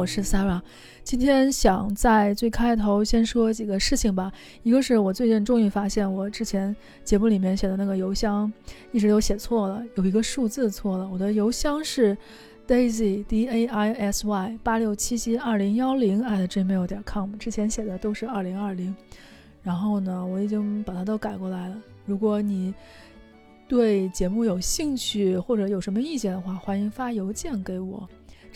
我是 Sarah。今天想在最开头先说几个事情吧。一个是我最近终于发现，我之前节目里面写的那个邮箱一直都写错了，有一个数字错了。我的邮箱是 Daisy D A I S Y 八六七七二零幺零 at gmail 点 com。之前写的都是二零二零，然后呢，我已经把它都改过来了。如果你对节目有兴趣或者有什么意见的话，欢迎发邮件给我。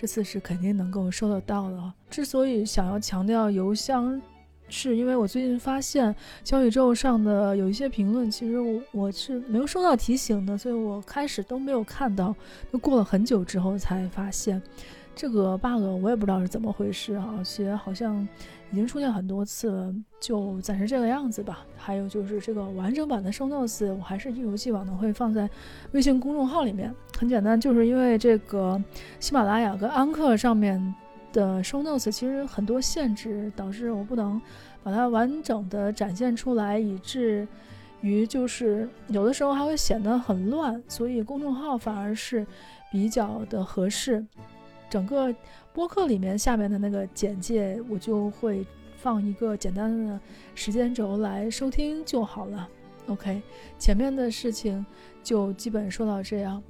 这次是肯定能够收得到的。之所以想要强调邮箱，是因为我最近发现小宇宙上的有一些评论，其实我我是没有收到提醒的，所以我开始都没有看到，都过了很久之后才发现。这个 bug 我也不知道是怎么回事啊，而且好像已经出现很多次了，就暂时这个样子吧。还有就是这个完整版的 show notes，我还是一如既往的会放在微信公众号里面。很简单，就是因为这个喜马拉雅跟安克上面的 show notes 其实很多限制，导致我不能把它完整的展现出来，以至于就是有的时候还会显得很乱，所以公众号反而是比较的合适。整个播客里面下面的那个简介，我就会放一个简单的时间轴来收听就好了。OK，前面的事情就基本说到这样，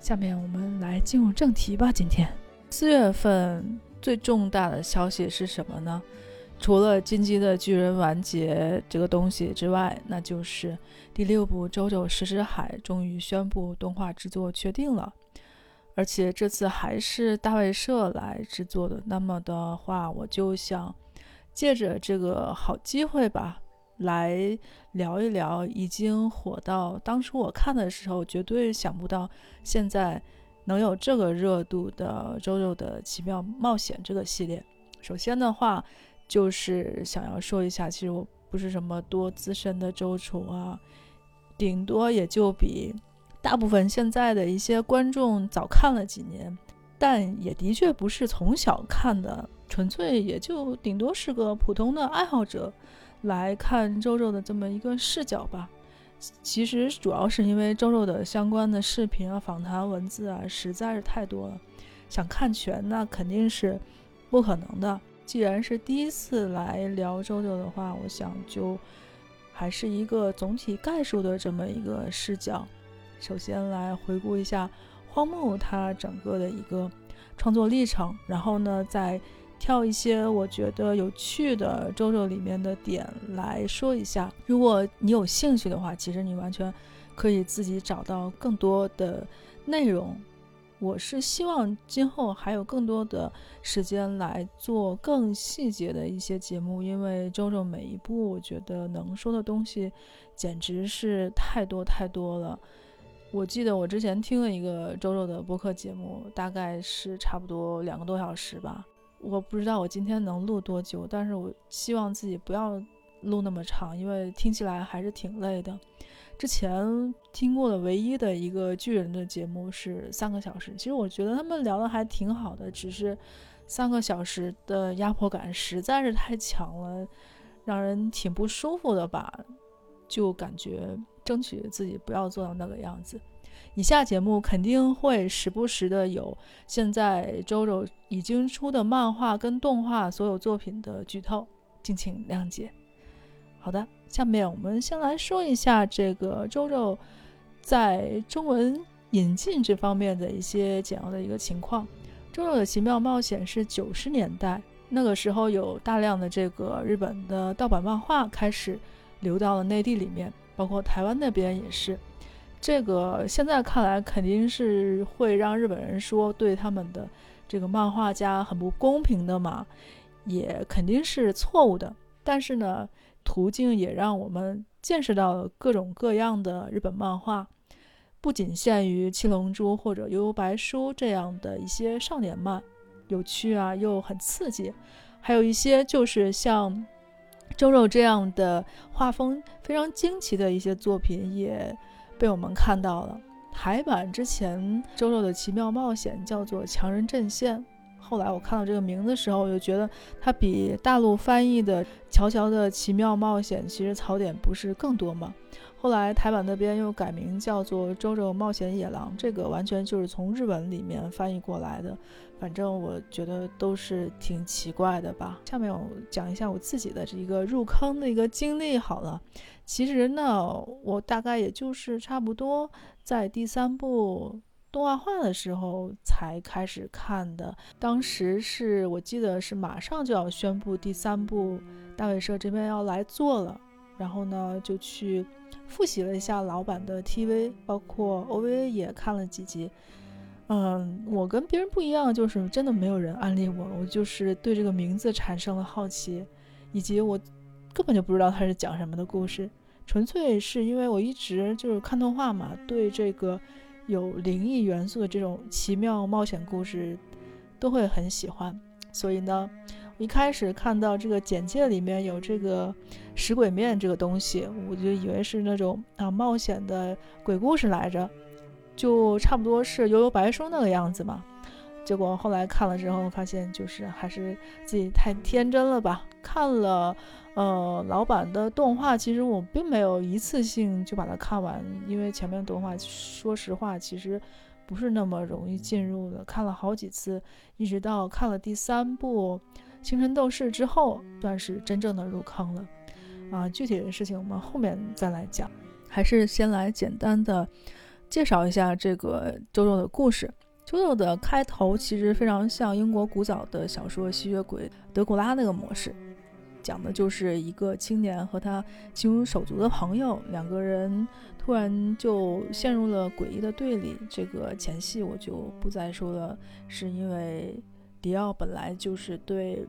下面我们来进入正题吧。今天四月份最重大的消息是什么呢？除了《进击的巨人》完结这个东西之外，那就是第六部《周周石之海》终于宣布动画制作确定了。而且这次还是大卫社来制作的，那么的话，我就想借着这个好机会吧，来聊一聊已经火到当初我看的时候绝对想不到，现在能有这个热度的《周周的奇妙冒险》这个系列。首先的话，就是想要说一下，其实我不是什么多资深的周厨啊，顶多也就比。大部分现在的一些观众早看了几年，但也的确不是从小看的，纯粹也就顶多是个普通的爱好者来看周周的这么一个视角吧。其实主要是因为周周的相关的视频啊、访谈文字啊实在是太多了，想看全那肯定是不可能的。既然是第一次来聊周周的话，我想就还是一个总体概述的这么一个视角。首先来回顾一下荒木他整个的一个创作历程，然后呢再挑一些我觉得有趣的周周里面的点来说一下。如果你有兴趣的话，其实你完全可以自己找到更多的内容。我是希望今后还有更多的时间来做更细节的一些节目，因为周周每一部我觉得能说的东西简直是太多太多了。我记得我之前听了一个周周的播客节目，大概是差不多两个多小时吧。我不知道我今天能录多久，但是我希望自己不要录那么长，因为听起来还是挺累的。之前听过的唯一的一个巨人的节目是三个小时，其实我觉得他们聊的还挺好的，只是三个小时的压迫感实在是太强了，让人挺不舒服的吧，就感觉。争取自己不要做到那个样子。以下节目肯定会时不时的有现在周周已经出的漫画跟动画所有作品的剧透，敬请谅解。好的，下面我们先来说一下这个周周在中文引进这方面的一些简要的一个情况。周周的奇妙冒险是九十年代那个时候有大量的这个日本的盗版漫画开始流到了内地里面。包括台湾那边也是，这个现在看来肯定是会让日本人说对他们的这个漫画家很不公平的嘛，也肯定是错误的。但是呢，途径也让我们见识到了各种各样的日本漫画，不仅限于《七龙珠》或者《悠悠白书》这样的一些少年漫，有趣啊又很刺激，还有一些就是像周肉这样的画风非常惊奇的一些作品，也被我们看到了。台版之前周周的奇妙冒险叫做《强人阵线》。后来我看到这个名字的时候，我就觉得它比大陆翻译的《乔乔的奇妙冒险》其实槽点不是更多吗？后来台版那边又改名叫做《周周冒险野狼》，这个完全就是从日文里面翻译过来的。反正我觉得都是挺奇怪的吧。下面我讲一下我自己的这一个入坑的一个经历好了。其实呢，我大概也就是差不多在第三部。动画化的时候才开始看的，当时是我记得是马上就要宣布第三部，大尾社这边要来做了，然后呢就去复习了一下老版的 TV，包括 OVA 也看了几集。嗯，我跟别人不一样，就是真的没有人安利我，我就是对这个名字产生了好奇，以及我根本就不知道它是讲什么的故事，纯粹是因为我一直就是看动画嘛，对这个。有灵异元素的这种奇妙冒险故事，都会很喜欢。所以呢，一开始看到这个简介里面有这个食鬼面这个东西，我就以为是那种啊冒险的鬼故事来着，就差不多是悠悠白书那个样子嘛。结果后来看了之后，发现就是还是自己太天真了吧。看了。呃，老版的动画其实我并没有一次性就把它看完，因为前面动画说实话其实不是那么容易进入的，看了好几次，一直到看了第三部《星辰斗士》之后，算是真正的入坑了。啊，具体的事情我们后面再来讲，还是先来简单的介绍一下这个周周的故事。周周的开头其实非常像英国古早的小说《吸血鬼德古拉》那个模式。讲的就是一个青年和他心如手足的朋友，两个人突然就陷入了诡异的对立。这个前戏我就不再说了，是因为迪奥本来就是对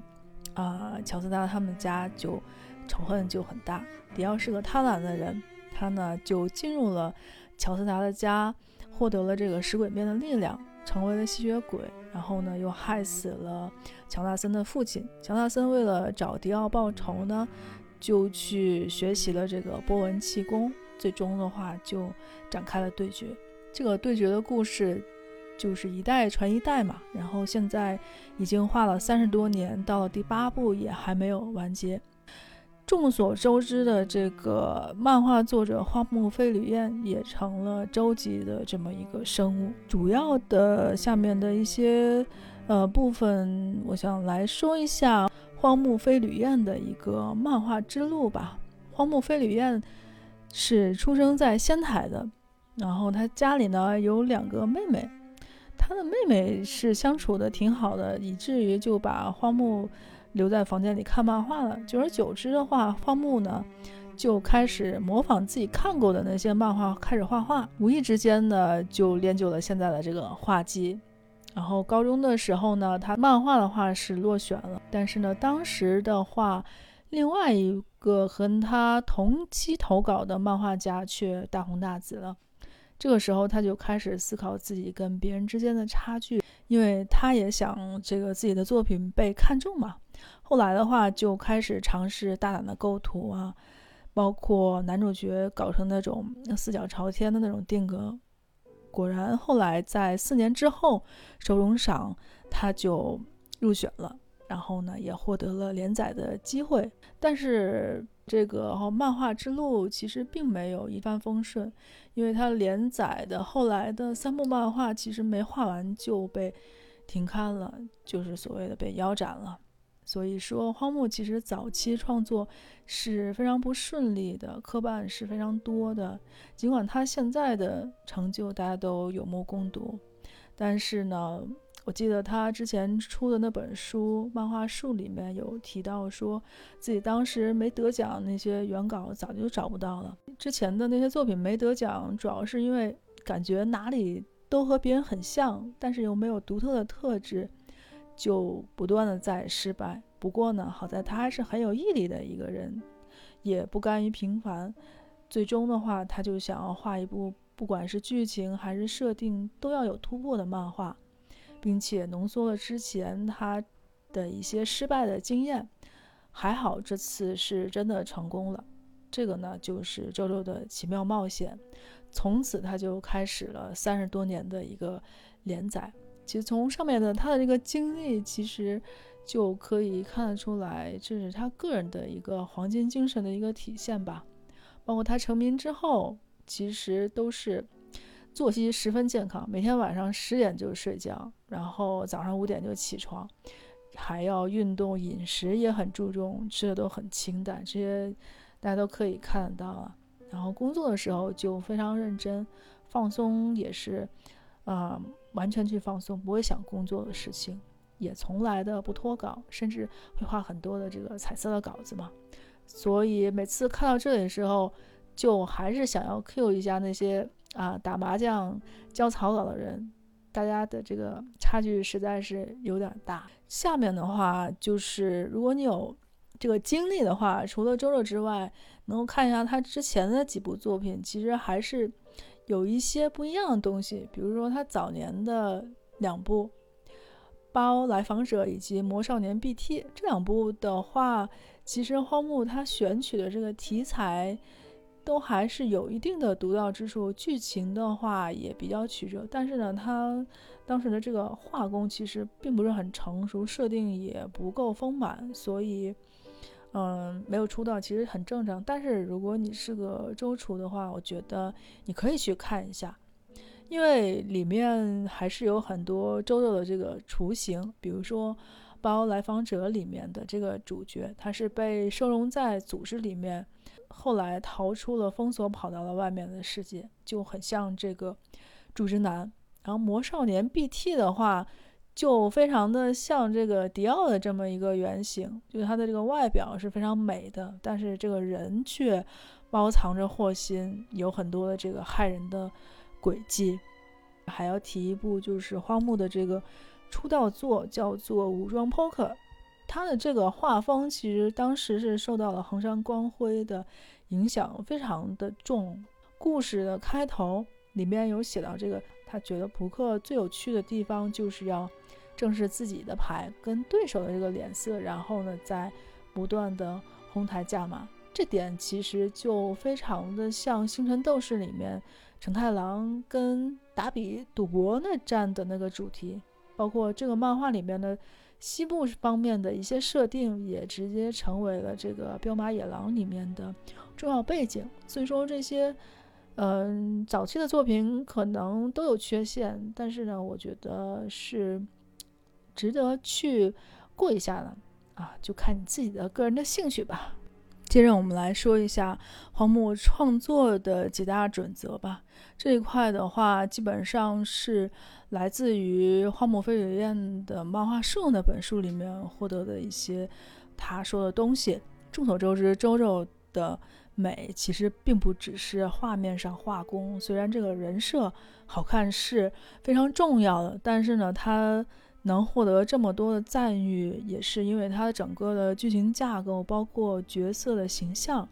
啊乔斯达他们家就仇恨就很大。迪奥是个贪婪的人，他呢就进入了乔斯达的家，获得了这个食鬼面的力量。成为了吸血鬼，然后呢，又害死了乔纳森的父亲。乔纳森为了找迪奥报仇呢，就去学习了这个波纹气功，最终的话就展开了对决。这个对决的故事就是一代传一代嘛，然后现在已经画了三十多年，到了第八部也还没有完结。众所周知的这个漫画作者荒木飞吕彦也成了周级的这么一个生物。主要的下面的一些呃部分，我想来说一下荒木飞吕彦的一个漫画之路吧。荒木飞吕彦是出生在仙台的，然后他家里呢有两个妹妹，他的妹妹是相处的挺好的，以至于就把荒木。留在房间里看漫画了。久而久之的话，荒木呢就开始模仿自己看过的那些漫画，开始画画。无意之间呢，就练就了现在的这个画技。然后高中的时候呢，他漫画的话是落选了。但是呢，当时的话，另外一个和他同期投稿的漫画家却大红大紫了。这个时候，他就开始思考自己跟别人之间的差距，因为他也想这个自己的作品被看中嘛。后来的话，就开始尝试大胆的构图啊，包括男主角搞成那种四脚朝天的那种定格。果然，后来在四年之后，手冢赏他就入选了，然后呢，也获得了连载的机会。但是这个漫画之路其实并没有一帆风顺，因为他连载的后来的三部漫画其实没画完就被停刊了，就是所谓的被腰斩了。所以说，荒木其实早期创作是非常不顺利的，磕绊是非常多的。尽管他现在的成就大家都有目共睹，但是呢，我记得他之前出的那本书《漫画书》里面有提到，说自己当时没得奖，那些原稿早就找不到了。之前的那些作品没得奖，主要是因为感觉哪里都和别人很像，但是又没有独特的特质。就不断的在失败，不过呢，好在他还是很有毅力的一个人，也不甘于平凡。最终的话，他就想要画一部不管是剧情还是设定都要有突破的漫画，并且浓缩了之前他的一些失败的经验。还好这次是真的成功了。这个呢，就是周周的奇妙冒险。从此他就开始了三十多年的一个连载。其实从上面的他的这个经历，其实就可以看得出来，这是他个人的一个黄金精神的一个体现吧。包括他成名之后，其实都是作息十分健康，每天晚上十点就睡觉，然后早上五点就起床，还要运动，饮食也很注重，吃的都很清淡，这些大家都可以看得到啊。然后工作的时候就非常认真，放松也是，啊，完全去放松，不会想工作的事情，也从来的不脱稿，甚至会画很多的这个彩色的稿子嘛。所以每次看到这里的时候，就还是想要 Q 一下那些啊打麻将交草稿的人，大家的这个差距实在是有点大。下面的话就是，如果你有这个经历的话，除了周周之外，能够看一下他之前的几部作品，其实还是有一些不一样的东西。比如说他早年的两部《包来访者》以及《魔少年 BT》这两部的话。其实荒木他选取的这个题材，都还是有一定的独到之处。剧情的话也比较曲折，但是呢，他当时的这个画工其实并不是很成熟，设定也不够丰满，所以，嗯，没有出道其实很正常。但是如果你是个周厨的话，我觉得你可以去看一下，因为里面还是有很多周周的这个雏形，比如说。包来访者里面的这个主角，他是被收容在组织里面，后来逃出了封锁，跑到了外面的世界，就很像这个主之男。然后魔少年 BT 的话，就非常的像这个迪奥的这么一个原型，就是他的这个外表是非常美的，但是这个人却包藏着祸心，有很多的这个害人的诡计。还要提一部，就是荒木的这个。出道作叫做《武装 Poker》，他的这个画风其实当时是受到了横山光辉的影响，非常的重。故事的开头里面有写到这个，他觉得扑克最有趣的地方就是要正视自己的牌跟对手的这个脸色，然后呢再不断的哄抬价码。这点其实就非常的像《星辰斗士》里面承太郎跟达比赌博那战的那个主题。包括这个漫画里面的西部方面的一些设定，也直接成为了这个《彪马野狼》里面的重要背景。所以说这些，嗯，早期的作品可能都有缺陷，但是呢，我觉得是值得去过一下的啊，就看你自己的个人的兴趣吧。接着我们来说一下荒木创作的几大准则吧。这一块的话，基本上是来自于荒木飞吕彦的漫画树那本书里面获得的一些他说的东西。众所周知，周周的美其实并不只是画面上画工，虽然这个人设好看是非常重要的，但是呢，他。能获得这么多的赞誉，也是因为它的整个的剧情架构，包括角色的形象，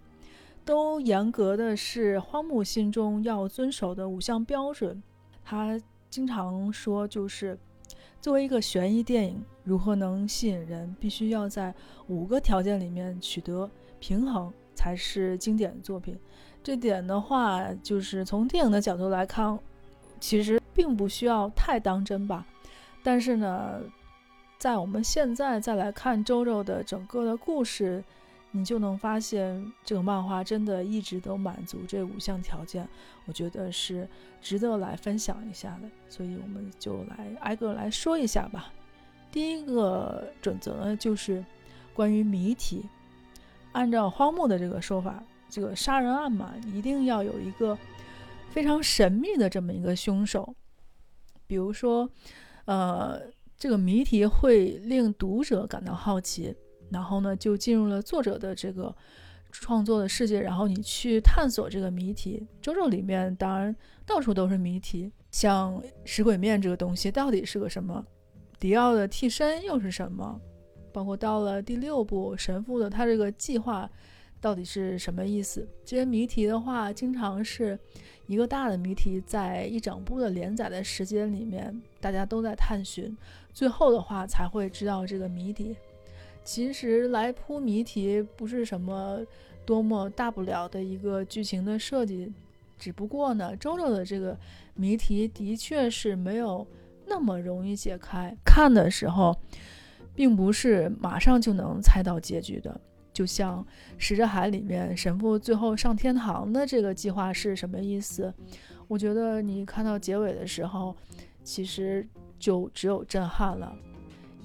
都严格的是荒木心中要遵守的五项标准。他经常说，就是作为一个悬疑电影，如何能吸引人，必须要在五个条件里面取得平衡，才是经典作品。这点的话，就是从电影的角度来看，其实并不需要太当真吧。但是呢，在我们现在再来看周周的整个的故事，你就能发现这个漫画真的一直都满足这五项条件，我觉得是值得来分享一下的。所以我们就来挨个来说一下吧。第一个准则呢，就是关于谜题。按照荒木的这个说法，这个杀人案嘛，一定要有一个非常神秘的这么一个凶手，比如说。呃，这个谜题会令读者感到好奇，然后呢，就进入了作者的这个创作的世界，然后你去探索这个谜题。周周里面当然到处都是谜题，像食鬼面这个东西到底是个什么？迪奥的替身又是什么？包括到了第六部神父的他这个计划到底是什么意思？这些谜题的话，经常是一个大的谜题，在一整部的连载的时间里面，大家都在探寻，最后的话才会知道这个谜底。其实来铺谜题不是什么多么大不了的一个剧情的设计，只不过呢，周周的这个谜题的确是没有那么容易解开，看的时候。并不是马上就能猜到结局的，就像《石着海》里面神父最后上天堂的这个计划是什么意思？我觉得你看到结尾的时候，其实就只有震撼了，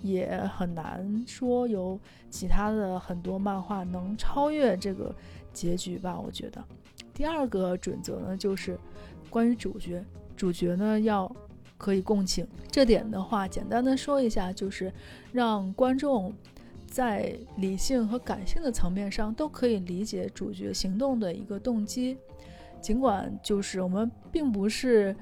也很难说有其他的很多漫画能超越这个结局吧。我觉得第二个准则呢，就是关于主角，主角呢要。可以共情，这点的话，简单的说一下，就是让观众在理性和感性的层面上都可以理解主角行动的一个动机。尽管就是我们并不是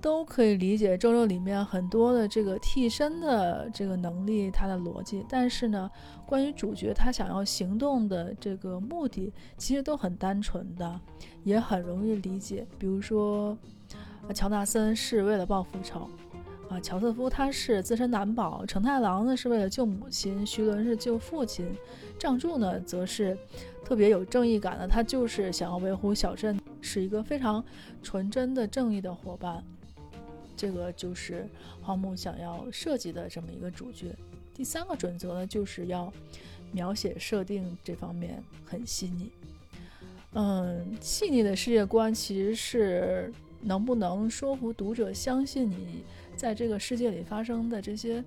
都可以理解周周里面很多的这个替身的这个能力，它的逻辑，但是呢，关于主角他想要行动的这个目的，其实都很单纯的，也很容易理解。比如说。乔纳森是为了报复仇，啊，乔瑟夫他是自身难保，成太郎呢是为了救母亲，徐伦是救父亲，仗助呢则是特别有正义感的，他就是想要维护小镇，是一个非常纯真的正义的伙伴。这个就是荒木想要设计的这么一个主角。第三个准则呢，就是要描写设定这方面很细腻。嗯，细腻的世界观其实是。能不能说服读者相信你在这个世界里发生的这些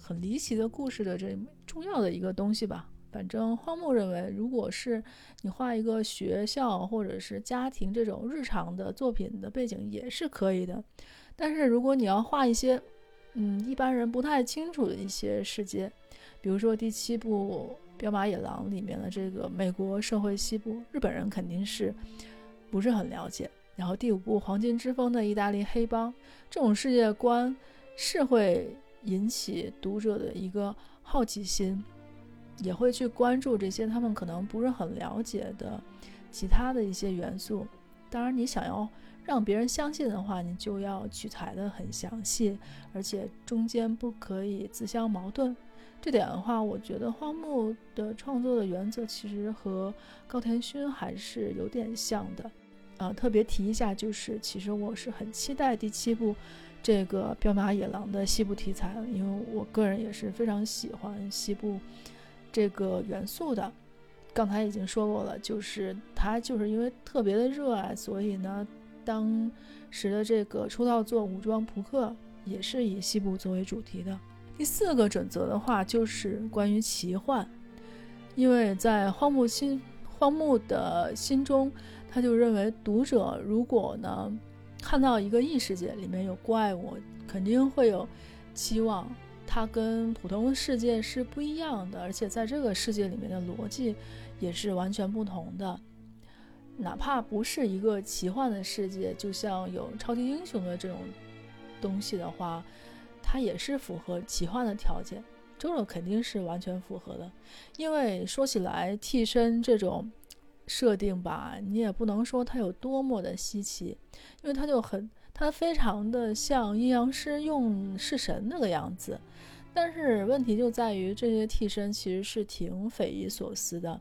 很离奇的故事的这重要的一个东西吧？反正荒木认为，如果是你画一个学校或者是家庭这种日常的作品的背景也是可以的，但是如果你要画一些嗯一般人不太清楚的一些世界，比如说第七部《彪马野狼》里面的这个美国社会西部，日本人肯定是不是很了解。然后第五部《黄金之风》的意大利黑帮，这种世界观是会引起读者的一个好奇心，也会去关注这些他们可能不是很了解的其他的一些元素。当然，你想要让别人相信的话，你就要取材的很详细，而且中间不可以自相矛盾。这点的话，我觉得荒木的创作的原则其实和高田勋还是有点像的。呃，特别提一下，就是其实我是很期待第七部这个彪马野狼的西部题材，因为我个人也是非常喜欢西部这个元素的。刚才已经说过了，就是他就是因为特别的热爱，所以呢，当时的这个出道作《武装扑克》也是以西部作为主题的。第四个准则的话，就是关于奇幻，因为在荒木心荒木的心中。他就认为，读者如果呢看到一个异世界里面有怪物，肯定会有期望，它跟普通世界是不一样的，而且在这个世界里面的逻辑也是完全不同的。哪怕不是一个奇幻的世界，就像有超级英雄的这种东西的话，它也是符合奇幻的条件。周周肯定是完全符合的，因为说起来替身这种。设定吧，你也不能说它有多么的稀奇，因为它就很，它非常的像阴阳师用式神那个样子。但是问题就在于这些替身其实是挺匪夷所思的，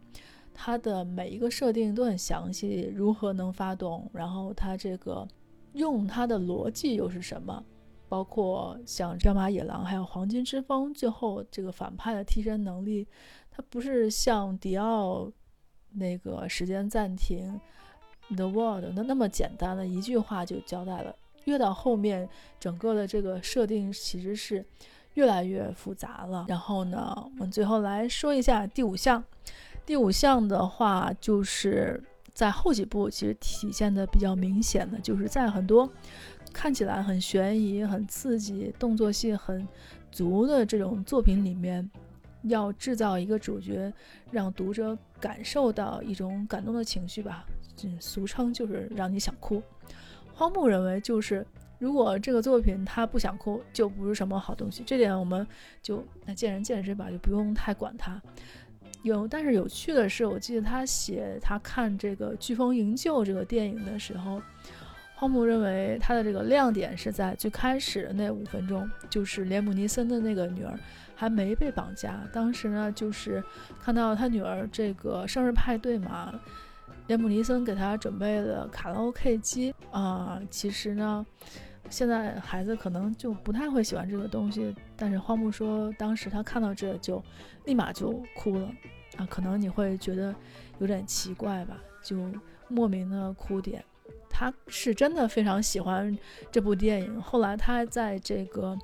它的每一个设定都很详细，如何能发动，然后它这个用它的逻辑又是什么？包括像彪马野狼还有黄金之风，最后这个反派的替身能力，它不是像迪奥。那个时间暂停，The World，那那么简单的一句话就交代了。越到后面，整个的这个设定其实是越来越复杂了。然后呢，我们最后来说一下第五项。第五项的话，就是在后几部其实体现的比较明显的，就是在很多看起来很悬疑、很刺激、动作戏很足的这种作品里面。要制造一个主角，让读者感受到一种感动的情绪吧，嗯，俗称就是让你想哭。荒木认为，就是如果这个作品他不想哭，就不是什么好东西。这点我们就那见仁见智吧，就不用太管他。有，但是有趣的是，我记得他写他看这个《飓风营救》这个电影的时候，荒木认为他的这个亮点是在最开始的那五分钟，就是连姆尼森的那个女儿还没被绑架。当时呢，就是看到他女儿这个生日派对嘛，连姆尼森给他准备了卡拉 OK 机啊。其实呢。现在孩子可能就不太会喜欢这个东西，但是荒木说，当时他看到这就立马就哭了啊，可能你会觉得有点奇怪吧，就莫名的哭点。他是真的非常喜欢这部电影，后来他在这个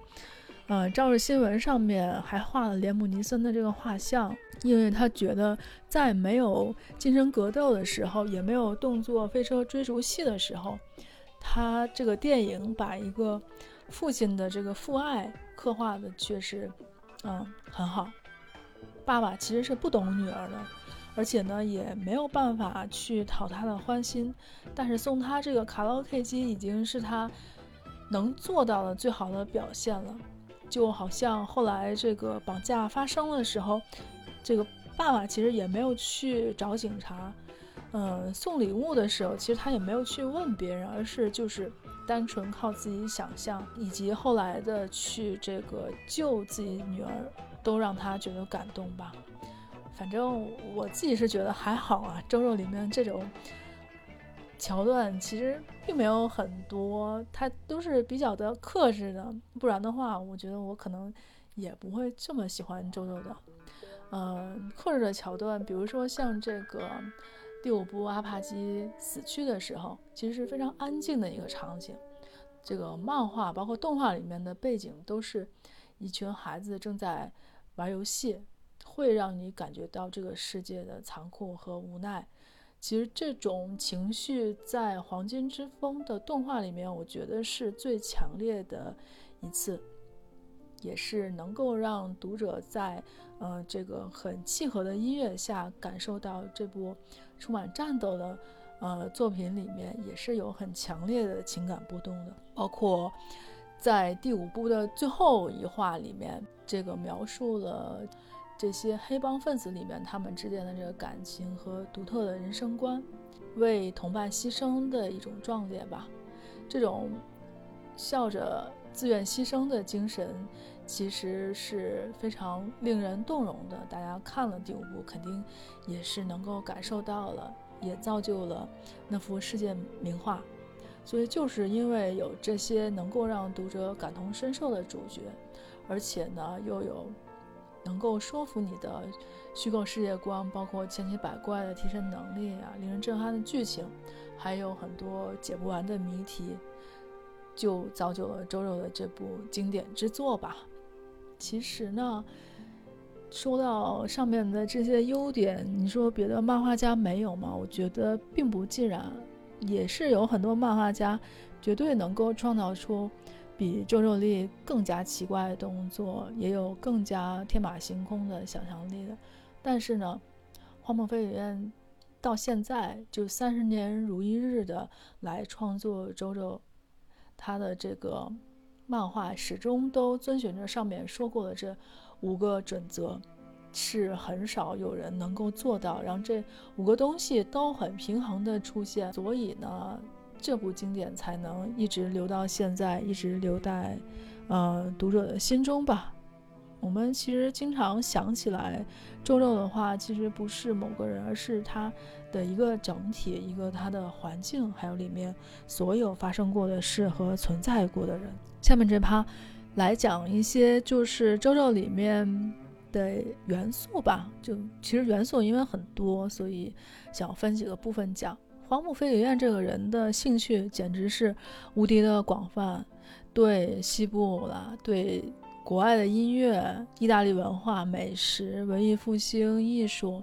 呃照着新闻上面还画了连姆尼森的这个画像，因为他觉得在没有精神格斗的时候，也没有动作飞车追逐戏的时候。他这个电影把一个父亲的这个父爱刻画的确实，嗯，很好。爸爸其实是不懂女儿的，而且呢也没有办法去讨她的欢心。但是送她这个卡拉 OK 机已经是他能做到的最好的表现了。就好像后来这个绑架发生的时候，这个爸爸其实也没有去找警察。嗯，送礼物的时候，其实他也没有去问别人，而是就是单纯靠自己想象，以及后来的去这个救自己女儿，都让他觉得感动吧。反正我自己是觉得还好啊。周肉里面这种桥段其实并没有很多，他都是比较的克制的，不然的话，我觉得我可能也不会这么喜欢周周的。嗯，克制的桥段，比如说像这个。第五部阿帕基死去的时候，其实是非常安静的一个场景。这个漫画包括动画里面的背景都是一群孩子正在玩游戏，会让你感觉到这个世界的残酷和无奈。其实这种情绪在《黄金之风》的动画里面，我觉得是最强烈的一次，也是能够让读者在呃这个很契合的音乐下感受到这部。充满战斗的，呃，作品里面也是有很强烈的情感波动的，包括在第五部的最后一话里面，这个描述了这些黑帮分子里面他们之间的这个感情和独特的人生观，为同伴牺牲的一种壮烈吧，这种笑着自愿牺牲的精神。其实是非常令人动容的。大家看了第五部，肯定也是能够感受到了，也造就了那幅世界名画。所以，就是因为有这些能够让读者感同身受的主角，而且呢，又有能够说服你的虚构世界观，包括千奇百怪的替身能力啊，令人震撼的剧情，还有很多解不完的谜题，就造就了周肉的这部经典之作吧。其实呢，说到上面的这些优点，你说别的漫画家没有吗？我觉得并不尽然，也是有很多漫画家绝对能够创造出比周周力更加奇怪的动作，也有更加天马行空的想象力的。但是呢，荒漠飞吕彦到现在就三十年如一日的来创作周周，他的这个。漫画始终都遵循着上面说过的这五个准则，是很少有人能够做到，让这五个东西都很平衡的出现。所以呢，这部经典才能一直留到现在，一直留在呃读者的心中吧。我们其实经常想起来周六的话，其实不是某个人，而是他的一个整体，一个他的环境，还有里面所有发生过的事和存在过的人。下面这趴来讲一些就是周六里面的元素吧。就其实元素因为很多，所以想分几个部分讲。荒木飞吕彦这个人的兴趣简直是无敌的广泛，对西部啦，对。国外的音乐、意大利文化、美食、文艺复兴、艺术，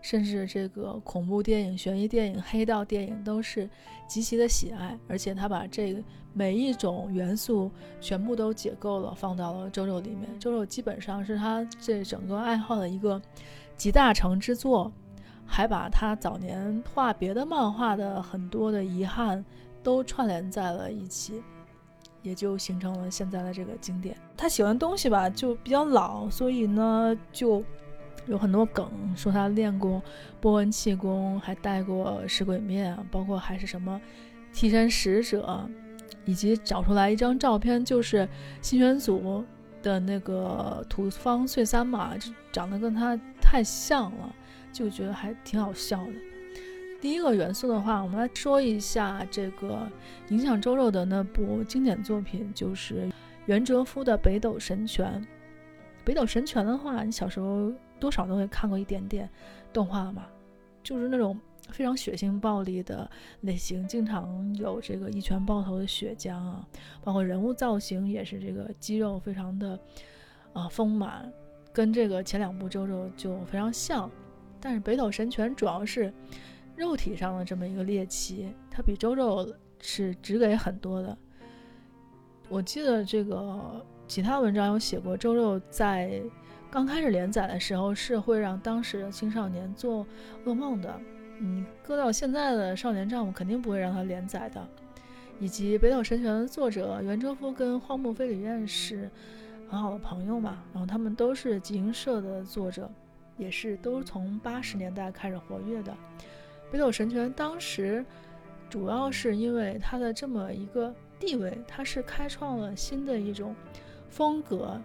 甚至这个恐怖电影、悬疑电影、黑道电影，都是极其的喜爱。而且他把这个每一种元素全部都解构了，放到了周周里面。周周基本上是他这整个爱好的一个集大成之作，还把他早年画别的漫画的很多的遗憾都串联在了一起。也就形成了现在的这个经典。他喜欢的东西吧，就比较老，所以呢，就有很多梗，说他练过波纹气功，还带过食鬼面，包括还是什么替身使者，以及找出来一张照片，就是新选组的那个土方岁三嘛，长得跟他太像了，就觉得还挺好笑的。第一个元素的话，我们来说一下这个影响周肉的那部经典作品，就是袁哲夫的《北斗神拳》。《北斗神拳》的话，你小时候多少都会看过一点点动画嘛，就是那种非常血腥暴力的类型，经常有这个一拳爆头的血浆啊，包括人物造型也是这个肌肉非常的啊丰满，跟这个前两部周肉就非常像。但是《北斗神拳》主要是。肉体上的这么一个猎奇，它比周肉是直给很多的。我记得这个其他文章有写过，周肉在刚开始连载的时候是会让当时的青少年做噩梦的。嗯搁到现在的少年战，我肯定不会让他连载的。以及《北斗神拳》的作者袁哲夫跟荒木飞吕彦是很好的朋友嘛，然后他们都是集英社的作者，也是都从八十年代开始活跃的。北斗神拳当时主要是因为它的这么一个地位，它是开创了新的一种风格，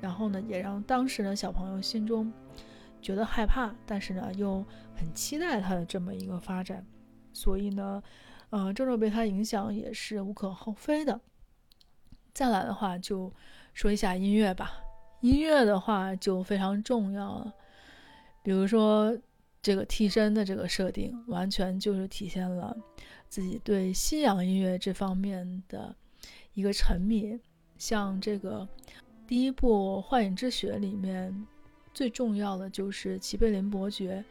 然后呢，也让当时的小朋友心中觉得害怕，但是呢，又很期待它的这么一个发展。所以呢，呃，周周被它影响也是无可厚非的。再来的话，就说一下音乐吧。音乐的话就非常重要了，比如说。这个替身的这个设定，完全就是体现了自己对西洋音乐这方面的一个沉迷。像这个第一部《幻影之血》里面，最重要的就是齐贝林伯爵，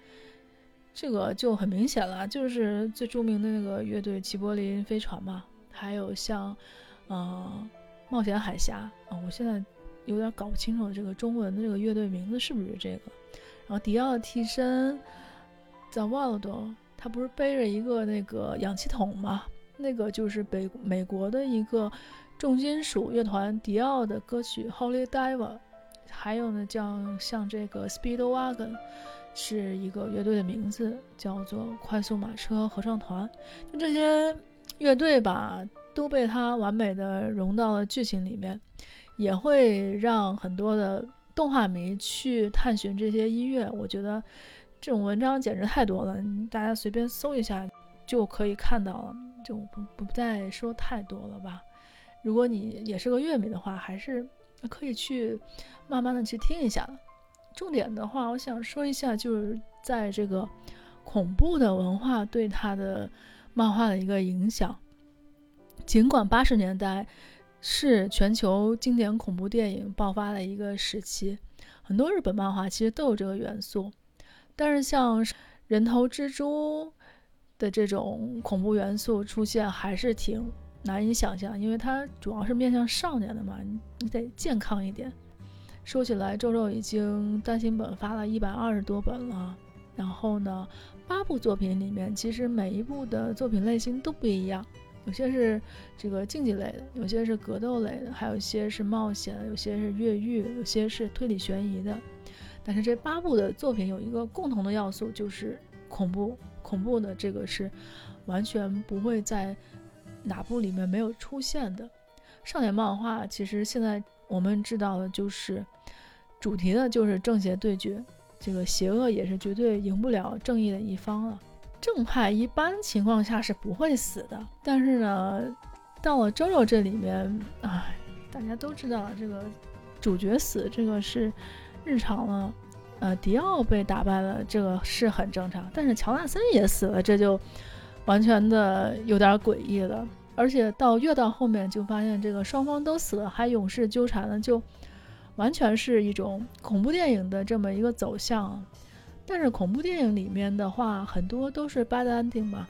这个就很明显了，就是最著名的那个乐队齐柏林飞船嘛。还有像，嗯，冒险海峡啊，我现在有点搞不清楚这个中文的这个乐队名字是不是这个。然后迪奥的替身。在 Wild，他不是背着一个那个氧气筒吗？那个就是北美国的一个重金属乐团迪奥的歌曲 Holy Diver。还有呢，叫像这个 Speedwagon，是一个乐队的名字，叫做快速马车合唱团。就这些乐队吧，都被他完美的融到了剧情里面，也会让很多的动画迷去探寻这些音乐。我觉得。这种文章简直太多了，大家随便搜一下就可以看到了，就不不再说太多了吧。如果你也是个乐迷的话，还是可以去慢慢的去听一下的。重点的话，我想说一下，就是在这个恐怖的文化对他的漫画的一个影响。尽管八十年代是全球经典恐怖电影爆发的一个时期，很多日本漫画其实都有这个元素。但是像人头蜘蛛的这种恐怖元素出现，还是挺难以想象，因为它主要是面向少年的嘛，你你得健康一点。说起来，周周已经单行本发了一百二十多本了，然后呢，八部作品里面，其实每一部的作品类型都不一样，有些是这个竞技类的，有些是格斗类的，还有一些是冒险，有些是越狱，有些是推理悬疑的。但是这八部的作品有一个共同的要素，就是恐怖。恐怖的这个是完全不会在哪部里面没有出现的。少年漫画其实现在我们知道的就是主题的就是正邪对决，这个邪恶也是绝对赢不了正义的一方了。正派一般情况下是不会死的，但是呢，到了周周这里面，哎，大家都知道这个主角死，这个是。日常了，呃，迪奥被打败了，这个是很正常。但是乔纳森也死了，这就完全的有点诡异了。而且到越到后面，就发现这个双方都死了，还永世纠缠了，就完全是一种恐怖电影的这么一个走向。但是恐怖电影里面的话，很多都是 bad ending 嘛。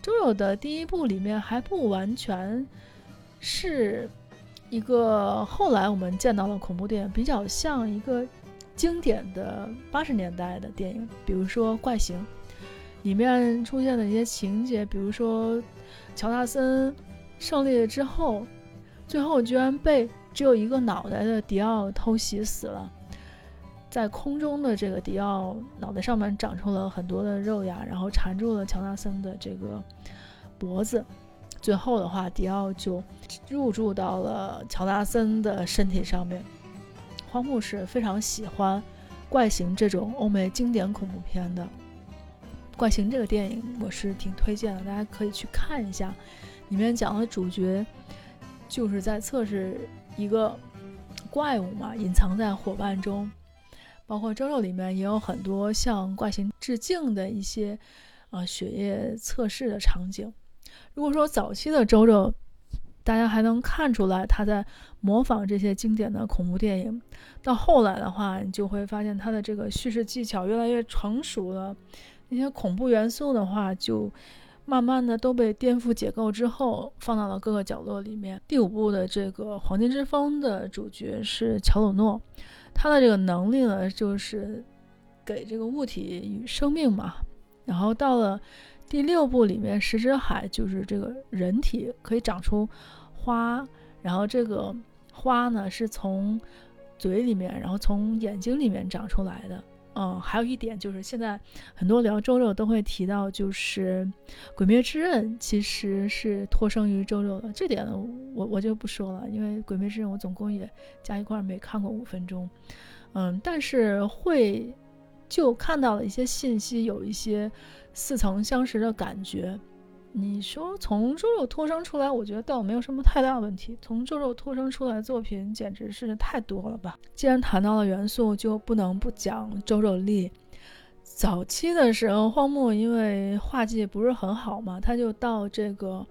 周有的第一部里面还不完全是一个后来我们见到的恐怖电影，比较像一个。经典的八十年代的电影，比如说《怪形》，里面出现的一些情节，比如说乔纳森胜利了之后，最后居然被只有一个脑袋的迪奥偷袭死了。在空中的这个迪奥脑袋上面长出了很多的肉芽，然后缠住了乔纳森的这个脖子。最后的话，迪奥就入住到了乔纳森的身体上面。荒木是非常喜欢怪形这种欧美经典恐怖片的。怪形这个电影我是挺推荐的，大家可以去看一下。里面讲的主角就是在测试一个怪物嘛，隐藏在伙伴中。包括周周里面也有很多向怪形致敬的一些啊血液测试的场景。如果说早期的周周，大家还能看出来他在模仿这些经典的恐怖电影，到后来的话，你就会发现他的这个叙事技巧越来越成熟了。那些恐怖元素的话，就慢慢的都被颠覆解构之后，放到了各个角落里面。第五部的这个《黄金之风》的主角是乔鲁诺。他的这个能力呢，就是给这个物体与生命嘛。然后到了第六部里面，石之海就是这个人体可以长出花，然后这个花呢是从嘴里面，然后从眼睛里面长出来的。嗯，还有一点就是现在很多聊周六都会提到，就是《鬼灭之刃》其实是托生于周六的。这点，我我就不说了，因为《鬼灭之刃》我总共也加一块没看过五分钟。嗯，但是会就看到了一些信息，有一些似曾相识的感觉。你说从周肉脱生出来，我觉得倒没有什么太大问题。从周肉脱生出来的作品简直是太多了吧！既然谈到了元素，就不能不讲周肉力。早期的时候，荒木因为画技不是很好嘛，他就到这个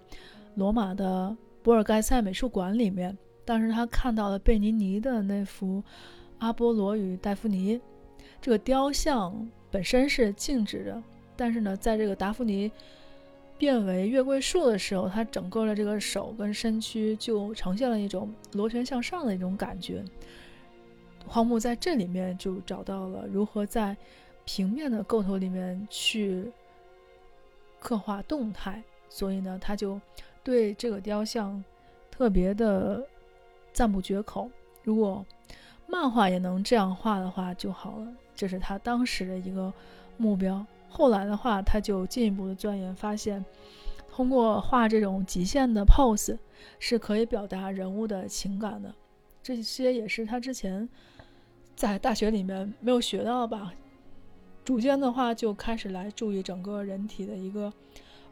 罗马的博尔盖塞美术馆里面，当时他看到了贝尼尼的那幅《阿波罗与戴芙妮》这个雕像，本身是静止的，但是呢，在这个达芙妮。变为月桂树的时候，它整个的这个手跟身躯就呈现了一种螺旋向上的一种感觉。荒木在这里面就找到了如何在平面的构图里面去刻画动态，所以呢，他就对这个雕像特别的赞不绝口。如果漫画也能这样画的话就好了，这是他当时的一个目标。后来的话，他就进一步的钻研，发现通过画这种极限的 pose 是可以表达人物的情感的。这些也是他之前在大学里面没有学到吧。逐渐的话，就开始来注意整个人体的一个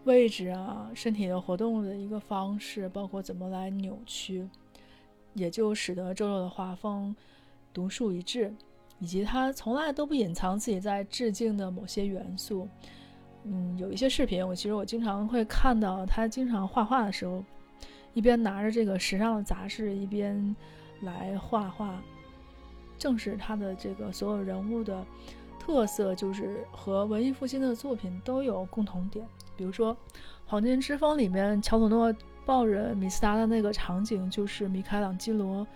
位置啊，身体的活动的一个方式，包括怎么来扭曲，也就使得周周的画风独树一帜。以及他从来都不隐藏自己在致敬的某些元素，嗯，有一些视频，我其实我经常会看到他经常画画的时候，一边拿着这个时尚的杂志，一边来画画。正是他的这个所有人物的特色，就是和文艺复兴的作品都有共同点。比如说《黄金之风》里面，乔鲁诺抱着米斯达的那个场景，就是米开朗基罗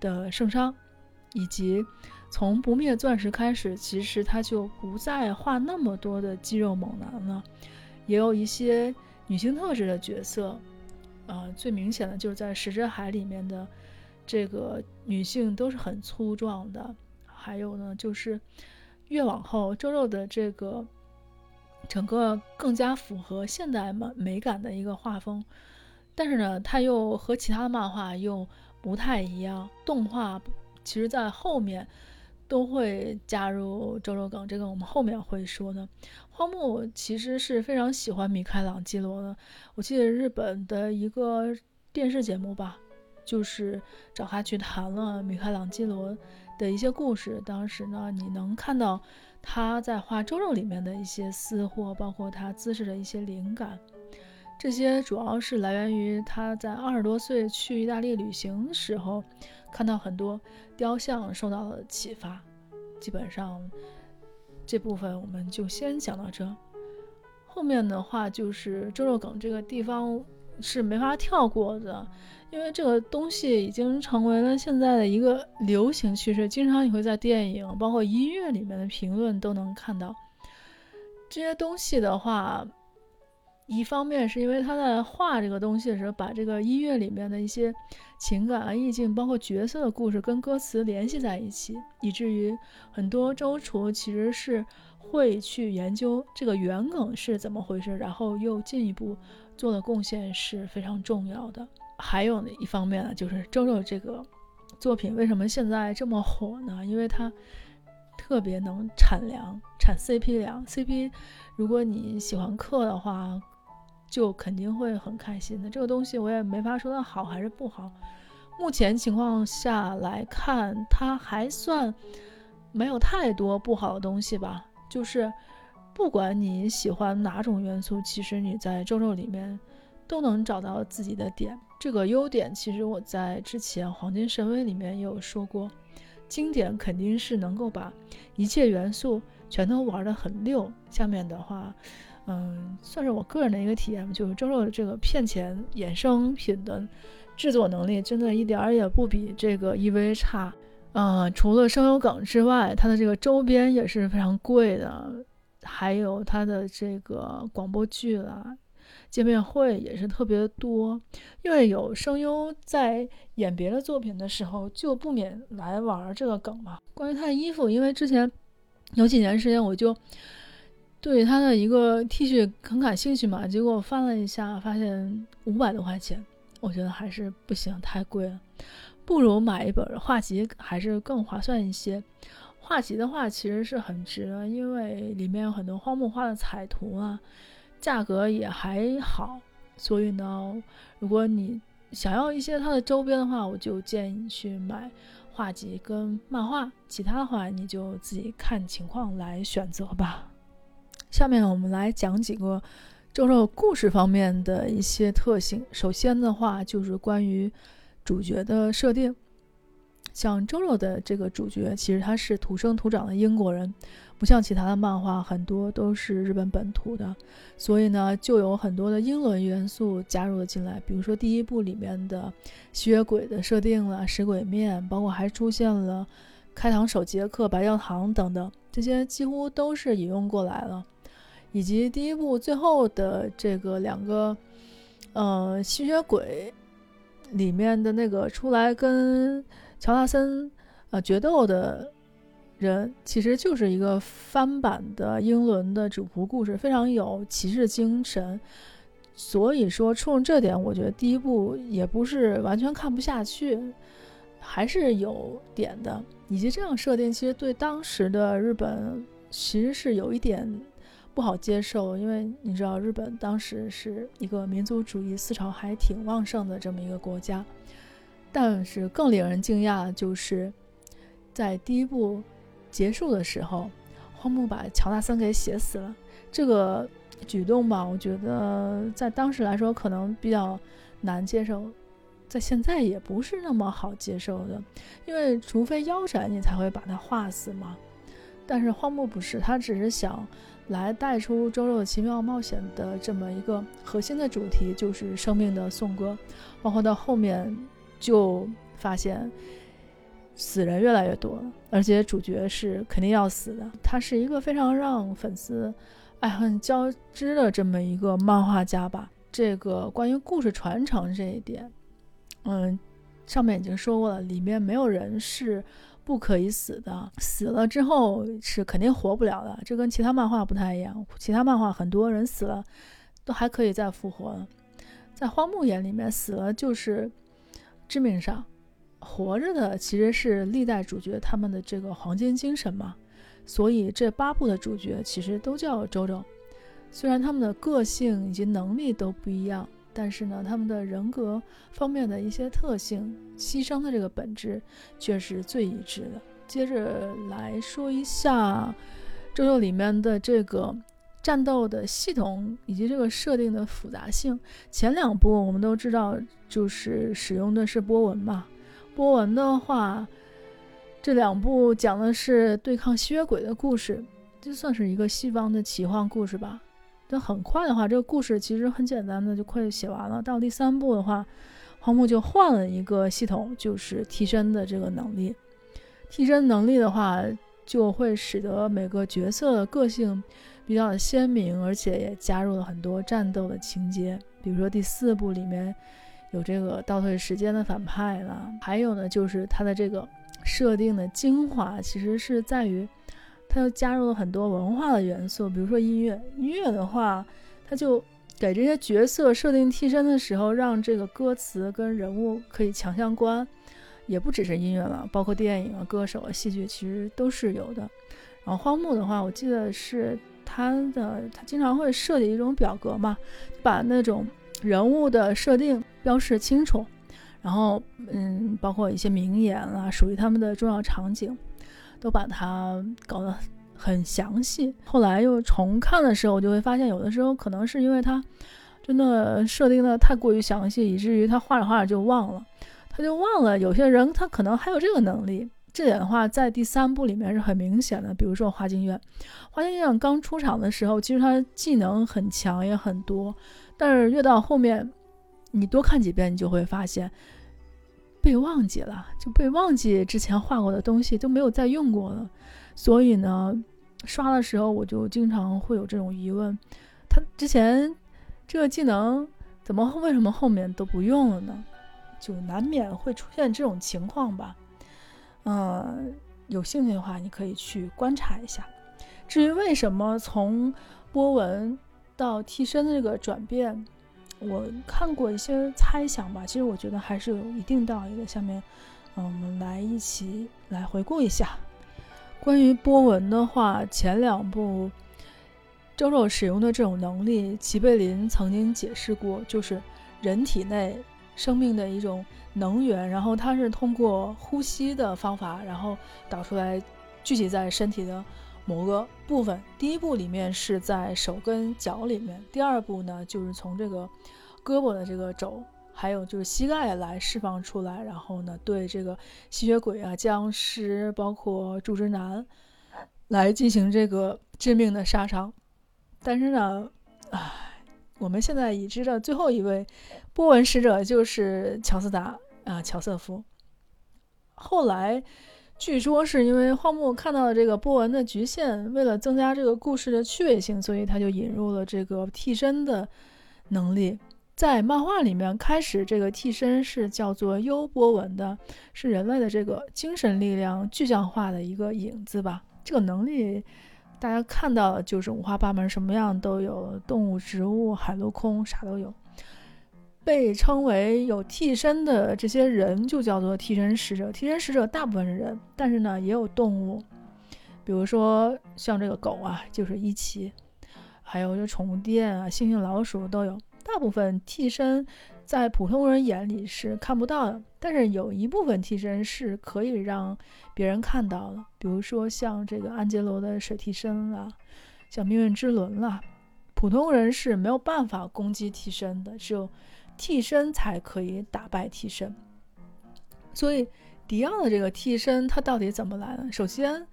的圣殇，以及。从不灭钻石开始，其实他就不再画那么多的肌肉猛男了，也有一些女性特质的角色。呃，最明显的就是在石之海里面的这个女性都是很粗壮的。还有呢，就是越往后，周肉的这个整个更加符合现代美美感的一个画风，但是呢，它又和其他的漫画又不太一样。动画其实在后面。都会加入周周梗，这个我们后面会说的。荒木其实是非常喜欢米开朗基罗的。我记得日本的一个电视节目吧，就是找他去谈了米开朗基罗的一些故事。当时呢，你能看到他在画周肉里面的一些私货，包括他姿势的一些灵感。这些主要是来源于他在二十多岁去意大利旅行的时候。看到很多雕像受到了启发，基本上这部分我们就先讲到这。后面的话就是周肉梗这个地方是没法跳过的，因为这个东西已经成为了现在的一个流行趋势，经常你会在电影包括音乐里面的评论都能看到这些东西的话。一方面是因为他在画这个东西的时候，把这个音乐里面的一些情感啊、意境，包括角色的故事跟歌词联系在一起，以至于很多周厨其实是会去研究这个原梗是怎么回事，然后又进一步做的贡献是非常重要的。还有呢一方面呢，就是周周这个作品为什么现在这么火呢？因为它特别能产粮，产 CP 粮。CP，如果你喜欢嗑的话。就肯定会很开心的。这个东西我也没法说它好还是不好。目前情况下来看，它还算没有太多不好的东西吧。就是不管你喜欢哪种元素，其实你在周周里面都能找到自己的点。这个优点其实我在之前《黄金神威》里面也有说过，经典肯定是能够把一切元素全都玩得很溜。下面的话。嗯，算是我个人的一个体验吧，就是周周这个骗钱衍生品的制作能力，真的一点儿也不比这个 EV 差。嗯，除了声优梗之外，它的这个周边也是非常贵的，还有它的这个广播剧啦、见面会也是特别多。因为有声优在演别的作品的时候，就不免来玩这个梗嘛。关于他的衣服，因为之前有几年时间我就。对他的一个 T 恤很感兴趣嘛，结果翻了一下，发现五百多块钱，我觉得还是不行，太贵了，不如买一本画集还是更划算一些。画集的话其实是很值的，因为里面有很多荒木画的彩图啊，价格也还好，所以呢，如果你想要一些它的周边的话，我就建议你去买画集跟漫画，其他的话你就自己看情况来选择吧。下面我们来讲几个周周故事方面的一些特性。首先的话，就是关于主角的设定。像周周的这个主角，其实他是土生土长的英国人，不像其他的漫画，很多都是日本本土的，所以呢，就有很多的英伦元素加入了进来。比如说第一部里面的吸血鬼的设定了，食鬼面，包括还出现了开膛手杰克、白教堂等等，这些几乎都是引用过来了。以及第一部最后的这个两个，呃，吸血鬼里面的那个出来跟乔纳森呃决斗的人，其实就是一个翻版的英伦的主仆故事，非常有骑士精神。所以说，冲这点，我觉得第一部也不是完全看不下去，还是有点的。以及这样设定，其实对当时的日本其实是有一点。不好接受，因为你知道日本当时是一个民族主义思潮还挺旺盛的这么一个国家。但是更令人惊讶的就是，在第一部结束的时候，荒木把乔纳森给写死了。这个举动吧，我觉得在当时来说可能比较难接受，在现在也不是那么好接受的，因为除非腰斩你才会把他画死嘛。但是荒木不是，他只是想。来带出《周六的奇妙冒险》的这么一个核心的主题，就是生命的颂歌。包括到后面就发现死人越来越多，而且主角是肯定要死的。他是一个非常让粉丝爱恨交织的这么一个漫画家吧。这个关于故事传承这一点，嗯，上面已经说过了，里面没有人是。不可以死的，死了之后是肯定活不了的。这跟其他漫画不太一样，其他漫画很多人死了都还可以再复活。在荒木眼里面，死了就是致命伤，活着的其实是历代主角他们的这个黄金精神嘛。所以这八部的主角其实都叫周周，虽然他们的个性以及能力都不一样。但是呢，他们的人格方面的一些特性，牺牲的这个本质却是最一致的。接着来说一下周周里面的这个战斗的系统以及这个设定的复杂性。前两部我们都知道，就是使用的是波纹嘛。波纹的话，这两部讲的是对抗吸血鬼的故事，就算是一个西方的奇幻故事吧。但很快的话，这个故事其实很简单的就快写完了。到第三部的话，荒木就换了一个系统，就是替身的这个能力。替身能力的话，就会使得每个角色的个性比较鲜明，而且也加入了很多战斗的情节。比如说第四部里面有这个倒退时间的反派了，还有呢就是它的这个设定的精华，其实是在于它又加入了很多文化的元素。比如说音乐，音乐的话，它就给这些角色设定替身的时候，让这个歌词跟人物可以强相关。也不只是音乐了，包括电影啊、歌手啊、戏剧，其实都是有的。然后荒木的话，我记得是他的，他经常会设计一种表格嘛，把那种人物的设定标示清楚，然后嗯，包括一些名言啊，属于他们的重要场景，都把它搞得很详细。后来又重看的时候，我就会发现，有的时候可能是因为他真的设定的太过于详细，以至于他画着画着就忘了。他就忘了，有些人他可能还有这个能力。这点的话，在第三部里面是很明显的。比如说花京院，花京院刚出场的时候，其实他技能很强，也很多。但是越到后面，你多看几遍，你就会发现被忘记了，就被忘记之前画过的东西都没有再用过了。所以呢，刷的时候我就经常会有这种疑问：他之前这个技能怎么为什么后面都不用了呢？就难免会出现这种情况吧，嗯，有兴趣的话，你可以去观察一下。至于为什么从波纹到替身的这个转变，我看过一些猜想吧，其实我觉得还是有一定道理的。下面，嗯，我们来一起来回顾一下 关于波纹的话，前两部周周使用的这种能力，齐贝林曾经解释过，就是人体内。生命的一种能源，然后它是通过呼吸的方法，然后导出来，聚集在身体的某个部分。第一步里面是在手跟脚里面，第二步呢就是从这个胳膊的这个肘，还有就是膝盖来释放出来，然后呢对这个吸血鬼啊、僵尸，包括柱之男来进行这个致命的杀伤。但是呢，唉。我们现在已知的最后一位波纹使者就是乔斯达啊，乔瑟夫。后来据说是因为荒木看到了这个波纹的局限，为了增加这个故事的趣味性，所以他就引入了这个替身的能力。在漫画里面，开始这个替身是叫做优波纹的，是人类的这个精神力量具象化的一个影子吧。这个能力。大家看到就是五花八门，什么样都有，动物、植物、海陆空，啥都有。被称为有替身的这些人就叫做替身使者。替身使者大部分是人，但是呢也有动物，比如说像这个狗啊，就是一奇，还有这宠物店啊，猩猩、老鼠都有。大部分替身。在普通人眼里是看不到的，但是有一部分替身是可以让别人看到的，比如说像这个安杰罗的水替身啦，像命运之轮啦，普通人是没有办法攻击替身的，只有替身才可以打败替身。所以迪奥的这个替身他到底怎么来的？首先，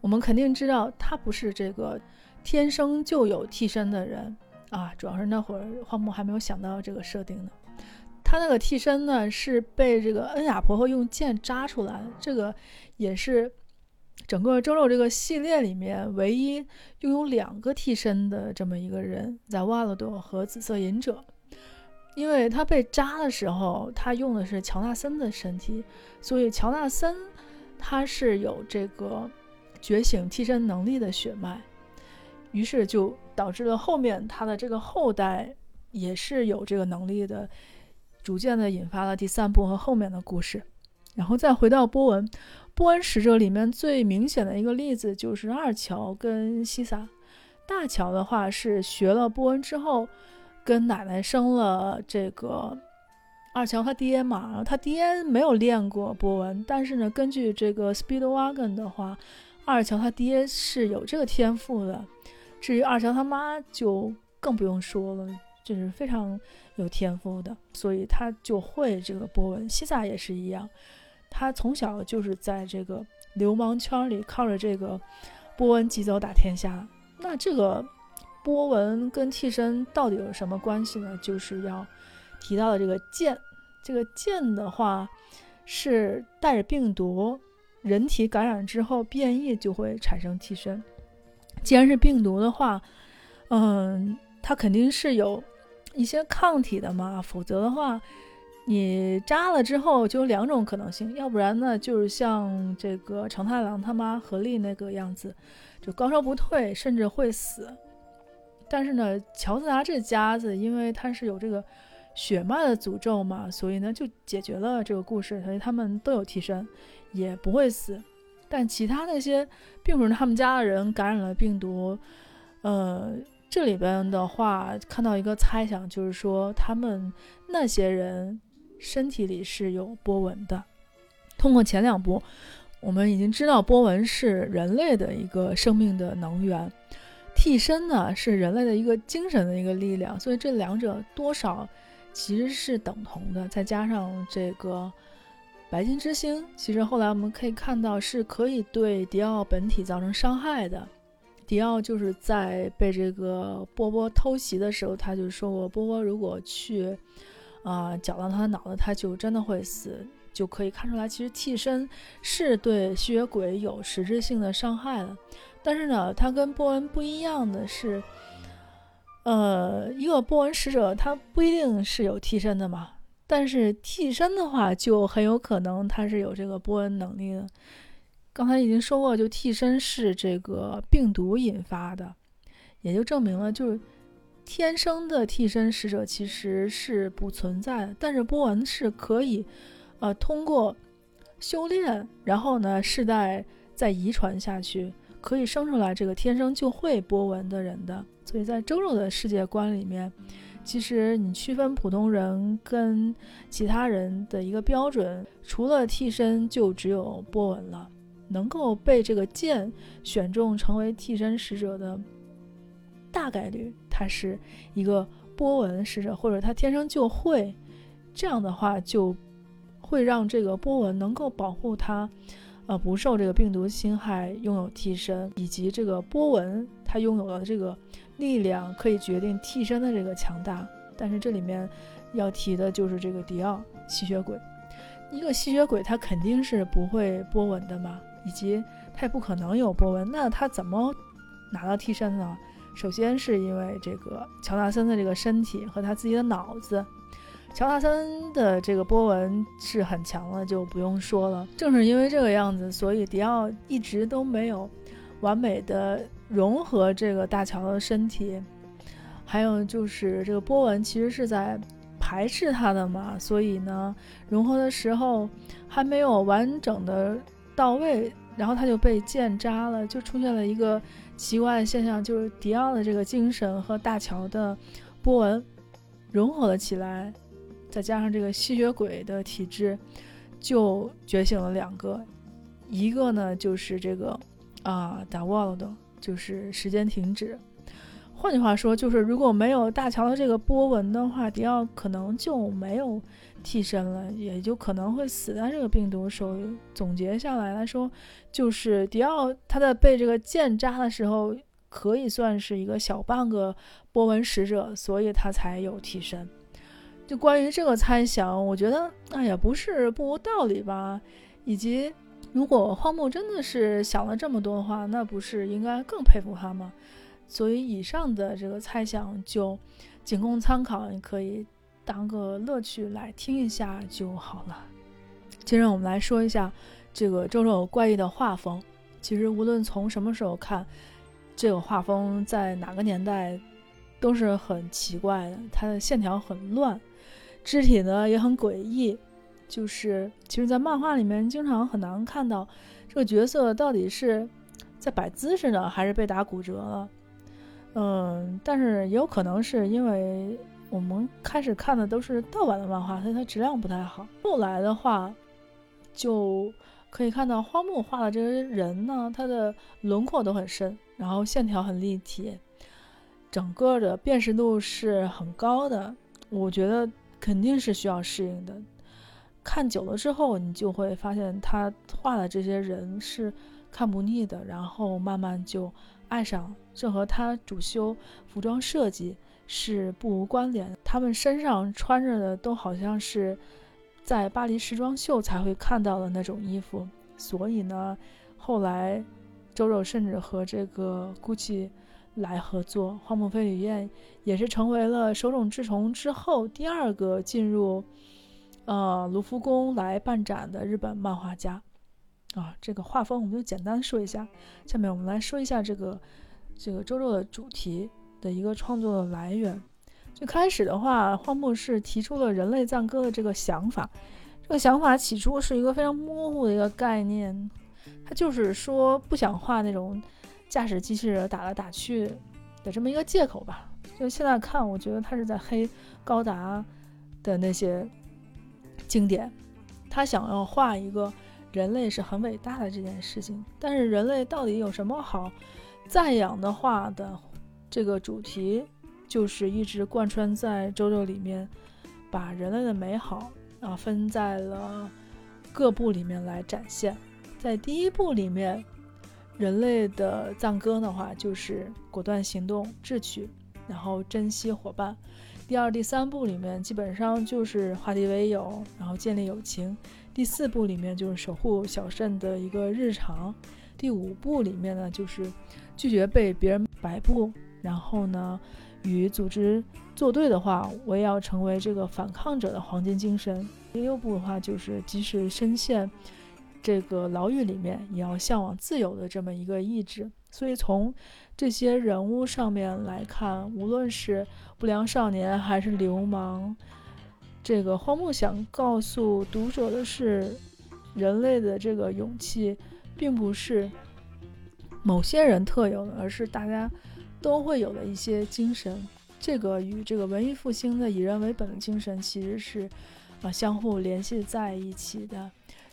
我们肯定知道他不是这个天生就有替身的人啊，主要是那会儿荒木还没有想到这个设定呢。他那个替身呢，是被这个恩雅婆婆用剑扎出来的。这个也是整个周肉这个系列里面唯一拥有两个替身的这么一个人，在瓦罗多和紫色隐者。因为他被扎的时候，他用的是乔纳森的身体，所以乔纳森他是有这个觉醒替身能力的血脉，于是就导致了后面他的这个后代也是有这个能力的。逐渐的引发了第三部和后面的故事，然后再回到波纹，波纹使者里面最明显的一个例子就是二乔跟西萨。大乔的话是学了波纹之后，跟奶奶生了这个二乔他爹嘛，然后他爹没有练过波纹，但是呢，根据这个 Speedwagon 的话，二乔他爹是有这个天赋的。至于二乔他妈就更不用说了。就是非常有天赋的，所以他就会这个波纹。西萨也是一样，他从小就是在这个流氓圈里靠着这个波纹疾走打天下。那这个波纹跟替身到底有什么关系呢？就是要提到的这个剑。这个剑的话是带着病毒，人体感染之后变异就会产生替身。既然是病毒的话，嗯，它肯定是有一些抗体的嘛，否则的话，你扎了之后就有两种可能性，要不然呢，就是像这个长太郎他妈何丽那个样子，就高烧不退，甚至会死。但是呢，乔斯达这家子，因为他是有这个血脉的诅咒嘛，所以呢就解决了这个故事，所以他们都有替身，也不会死。但其他那些，并不是他们家的人感染了病毒，呃，这里边的话看到一个猜想，就是说他们那些人身体里是有波纹的。通过前两部，我们已经知道波纹是人类的一个生命的能源，替身呢是人类的一个精神的一个力量，所以这两者多少其实是等同的。再加上这个。白金之星，其实后来我们可以看到是可以对迪奥本体造成伤害的。迪奥就是在被这个波波偷袭的时候，他就说过，波波如果去啊搅到他的脑子，他就真的会死。就可以看出来，其实替身是对吸血鬼有实质性的伤害的。但是呢，他跟波恩不一样的是，呃，一个波纹使者他不一定是有替身的嘛。但是替身的话，就很有可能他是有这个波恩能力的。刚才已经说过，就替身是这个病毒引发的，也就证明了，就是天生的替身使者其实是不存在。但是波纹是可以，呃，通过修炼，然后呢世代再遗传下去，可以生出来这个天生就会波纹的人的。所以在周肉的世界观里面。其实你区分普通人跟其他人的一个标准，除了替身，就只有波纹了。能够被这个剑选中成为替身使者的，大概率他是一个波纹使者，或者他天生就会。这样的话，就会让这个波纹能够保护他，呃，不受这个病毒侵害，拥有替身，以及这个波纹他拥有了这个。力量可以决定替身的这个强大，但是这里面要提的就是这个迪奥吸血鬼。一个吸血鬼他肯定是不会波纹的嘛，以及他也不可能有波纹，那他怎么拿到替身呢？首先是因为这个乔纳森的这个身体和他自己的脑子。乔纳森的这个波纹是很强的，就不用说了。正是因为这个样子，所以迪奥一直都没有完美的。融合这个大乔的身体，还有就是这个波纹其实是在排斥他的嘛，所以呢，融合的时候还没有完整的到位，然后他就被剑扎了，就出现了一个奇怪的现象，就是迪奥的这个精神和大乔的波纹融合了起来，再加上这个吸血鬼的体质，就觉醒了两个，一个呢就是这个啊达沃了都。就是时间停止，换句话说，就是如果没有大乔的这个波纹的话，迪奥可能就没有替身了，也就可能会死在这个病毒手里。总结下来来说，就是迪奥他在被这个剑扎的时候，可以算是一个小半个波纹使者，所以他才有替身。就关于这个猜想，我觉得哎也不是不无道理吧，以及。如果荒木真的是想了这么多的话，那不是应该更佩服他吗？所以以上的这个猜想就仅供参考，你可以当个乐趣来听一下就好了。接着我们来说一下这个周周怪异的画风。其实无论从什么时候看，这个画风在哪个年代都是很奇怪的，它的线条很乱，肢体呢也很诡异。就是，其实，在漫画里面，经常很难看到这个角色到底是在摆姿势呢，还是被打骨折了。嗯，但是也有可能是因为我们开始看的都是盗版的漫画，所以它质量不太好。后来的话，就可以看到花木画的这些人呢，他的轮廓都很深，然后线条很立体，整个的辨识度是很高的。我觉得肯定是需要适应的。看久了之后，你就会发现他画的这些人是看不腻的，然后慢慢就爱上。这和他主修服装设计是不无关联。他们身上穿着的都好像是在巴黎时装秀才会看到的那种衣服，所以呢，后来周周甚至和这个 GUCCI 来合作，荒木飞吕彦也是成为了手冢治虫之后第二个进入呃卢浮宫来办展的日本漫画家。啊，这个画风我们就简单说一下。下面我们来说一下这个这个周周的主题的一个创作的来源。最开始的话，荒木是提出了人类赞歌的这个想法。这个想法起初是一个非常模糊的一个概念，他就是说不想画那种驾驶机器人打来打去的这么一个借口吧。就现在看，我觉得他是在黑高达的那些经典。他想要画一个。人类是很伟大的这件事情，但是人类到底有什么好赞扬的话的？这个主题就是一直贯穿在周周里面，把人类的美好啊分在了各部里面来展现。在第一部里面，人类的赞歌的话就是果断行动、智取，然后珍惜伙伴。第二、第三部里面基本上就是化敌为友，然后建立友情。第四部里面就是守护小镇的一个日常，第五部里面呢就是拒绝被别人摆布，然后呢与组织作对的话，我也要成为这个反抗者的黄金精神。第六部的话就是即使深陷这个牢狱里面，也要向往自由的这么一个意志。所以从这些人物上面来看，无论是不良少年还是流氓。这个荒木想告诉读者的是，人类的这个勇气，并不是某些人特有的，而是大家都会有的一些精神。这个与这个文艺复兴的以人为本的精神，其实是啊相互联系在一起的，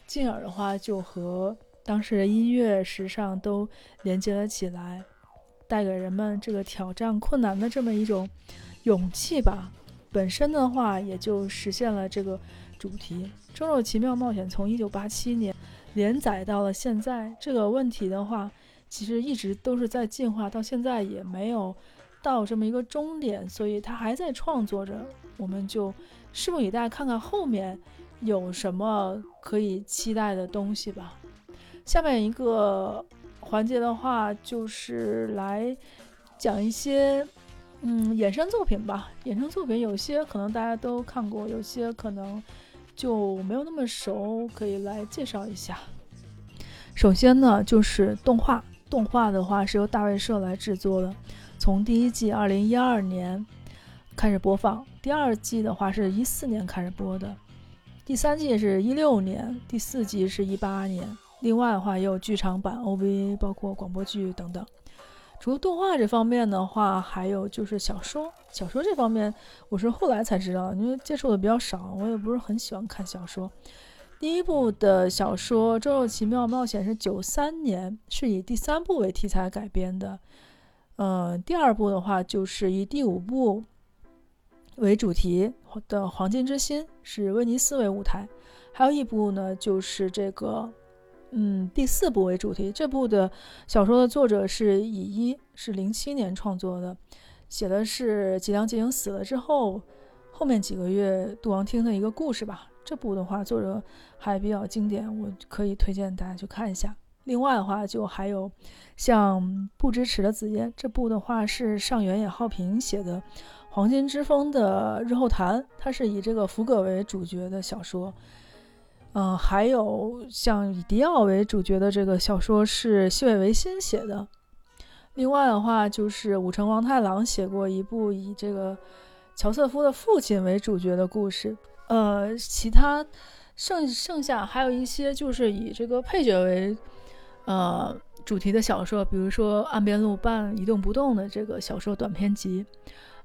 进而的话就和当时的音乐、时尚都连接了起来，带给人们这个挑战困难的这么一种勇气吧。本身的话，也就实现了这个主题。《周周奇妙冒险》从一九八七年连载到了现在，这个问题的话，其实一直都是在进化，到现在也没有到这么一个终点，所以它还在创作着。我们就拭目以待，看看后面有什么可以期待的东西吧。下面一个环节的话，就是来讲一些。嗯，衍生作品吧，衍生作品有些可能大家都看过，有些可能就没有那么熟，可以来介绍一下。首先呢，就是动画，动画的话是由大卫社来制作的，从第一季二零一二年开始播放，第二季的话是一四年开始播的，第三季是一六年，第四季是一八年。另外的话也有剧场版、OVA，包括广播剧等等。除了动画这方面的话，还有就是小说。小说这方面，我是后来才知道，因为接触的比较少，我也不是很喜欢看小说。第一部的小说《周周奇妙冒险》是九三年，是以第三部为题材改编的。嗯，第二部的话就是以第五部为主题的《黄金之心》，是威尼斯为舞台。还有一部呢，就是这个。嗯，第四部为主题，这部的小说的作者是乙一，是零七年创作的，写的是吉良吉影死了之后，后面几个月杜王厅的一个故事吧。这部的话，作者还比较经典，我可以推荐大家去看一下。另外的话，就还有像不支持的紫烟，这部的话是上原野浩平写的《黄金之风》的日后谈，它是以这个福葛为主角的小说。嗯，还有像以迪奥为主角的这个小说是西尾维新写的。另外的话，就是武城王太郎写过一部以这个乔瑟夫的父亲为主角的故事。呃，其他剩剩下还有一些就是以这个配角为呃主题的小说，比如说岸边路伴一动不动的这个小说短篇集，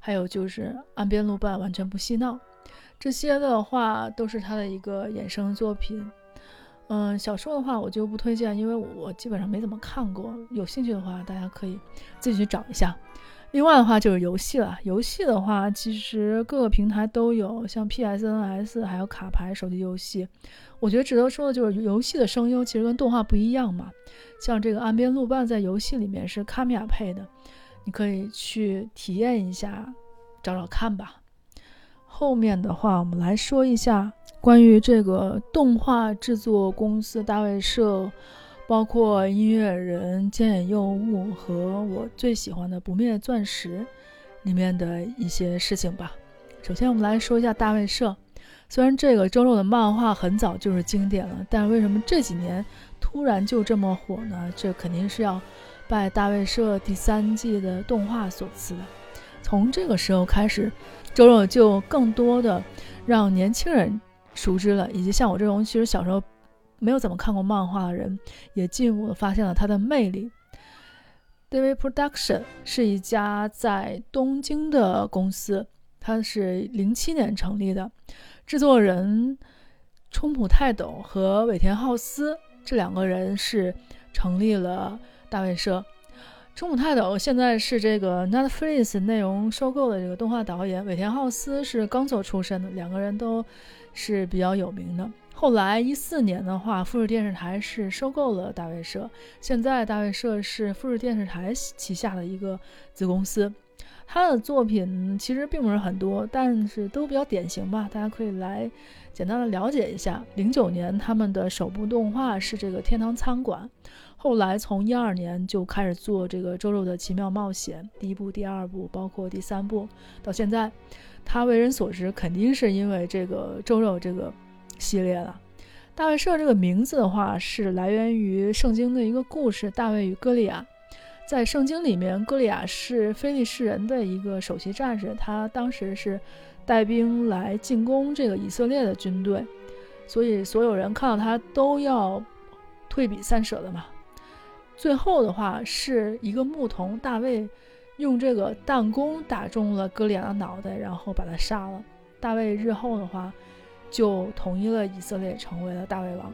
还有就是岸边路伴完全不嬉闹。这些的话都是他的一个衍生作品，嗯，小说的话我就不推荐，因为我基本上没怎么看过。有兴趣的话，大家可以自己去找一下。另外的话就是游戏了，游戏的话其实各个平台都有，像 PSNS 还有卡牌手机游戏。我觉得值得说的就是游戏的声优其实跟动画不一样嘛，像这个岸边路伴在游戏里面是卡米亚配的，你可以去体验一下，找找看吧。后面的话，我们来说一下关于这个动画制作公司大卫社包括音乐人菅野佑吾和我最喜欢的《不灭钻石》里面的一些事情吧。首先，我们来说一下大卫社。虽然这个周六的漫画很早就是经典了，但为什么这几年突然就这么火呢？这肯定是要拜大卫社第三季的动画所赐的。从这个时候开始，周周就更多的让年轻人熟知了，以及像我这种其实小时候没有怎么看过漫画的人，也进一步的发现了它的魅力。David Production 是一家在东京的公司，它是零七年成立的。制作人冲浦泰斗和尾田浩司这两个人是成立了大卫社。中浦泰斗现在是这个 Netflix 内容收购的这个动画导演，尾田浩司是刚作出身的，两个人都是比较有名的。后来一四年的话，富士电视台是收购了大卫社，现在大卫社是富士电视台旗下的一个子公司。他的作品其实并不是很多，但是都比较典型吧，大家可以来简单的了解一下。零九年他们的首部动画是这个《天堂餐馆》，后来从一二年就开始做这个《周周的奇妙冒险》，第一部、第二部，包括第三部，到现在，他为人所知肯定是因为这个周周这个系列了。大卫社这个名字的话，是来源于圣经的一个故事《大卫与歌利亚》。在圣经里面，歌利亚是非利士人的一个首席战士，他当时是带兵来进攻这个以色列的军队，所以所有人看到他都要退避三舍的嘛。最后的话是一个牧童大卫用这个弹弓打中了歌利亚的脑袋，然后把他杀了。大卫日后的话就统一了以色列，成为了大卫王。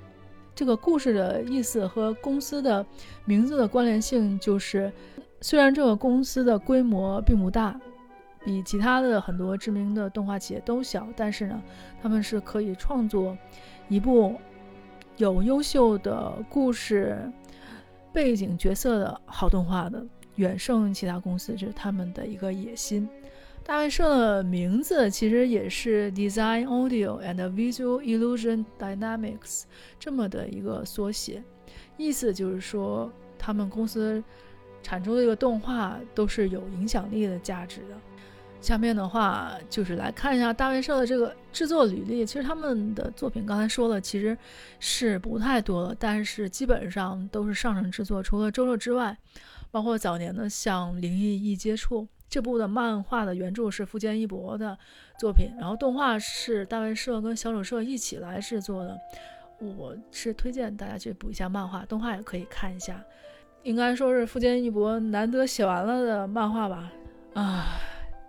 这个故事的意思和公司的名字的关联性就是，虽然这个公司的规模并不大，比其他的很多知名的动画企业都小，但是呢，他们是可以创作一部有优秀的故事背景角色的好动画的，远胜其他公司，这是他们的一个野心。大卫社的名字其实也是 Design Audio and Visual Illusion Dynamics 这么的一个缩写，意思就是说他们公司产出的这个动画都是有影响力的价值的。下面的话就是来看一下大卫社的这个制作履历。其实他们的作品刚才说了，其实是不太多了，但是基本上都是上乘制作，除了周周之外，包括早年的像《灵异一接触》。这部的漫画的原著是富坚义博的作品，然后动画是大卫社跟小丑社一起来制作的。我是推荐大家去补一下漫画，动画也可以看一下。应该说是富坚义博难得写完了的漫画吧？啊，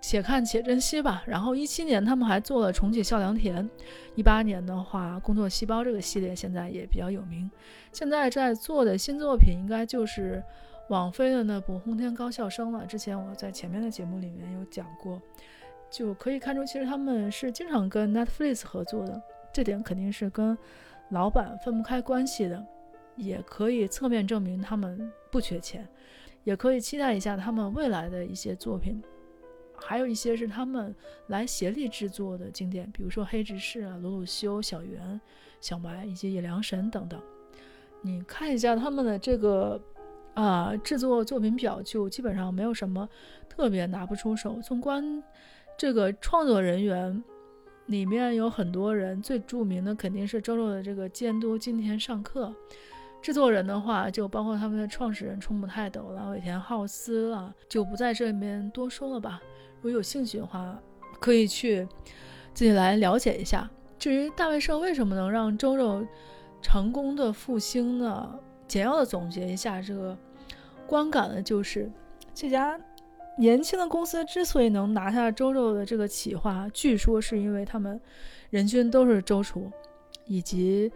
且看且珍惜吧。然后一七年他们还做了重启笑良田，一八年的话，工作细胞这个系列现在也比较有名。现在在做的新作品应该就是。网飞的那部《轰天高校生》了，之前我在前面的节目里面有讲过，就可以看出，其实他们是经常跟 Netflix 合作的，这点肯定是跟老板分不开关系的，也可以侧面证明他们不缺钱，也可以期待一下他们未来的一些作品，还有一些是他们来协力制作的经典，比如说《黑执事》啊、《鲁鲁修》、《小圆》、《小白》以及《野良神》等等，你看一下他们的这个。啊，制作作品表就基本上没有什么特别拿不出手。纵观这个创作人员里面有很多人，最著名的肯定是周周的这个监督今天上课。制作人的话，就包括他们的创始人冲浦泰斗了、尾田浩司了，就不在这里面多说了吧。如果有兴趣的话，可以去自己来了解一下。至于大卫社为什么能让周周成功的复兴呢？简要的总结一下这个观感呢，就是这家年轻的公司之所以能拿下周周的这个企划，据说是因为他们人均都是周厨，以及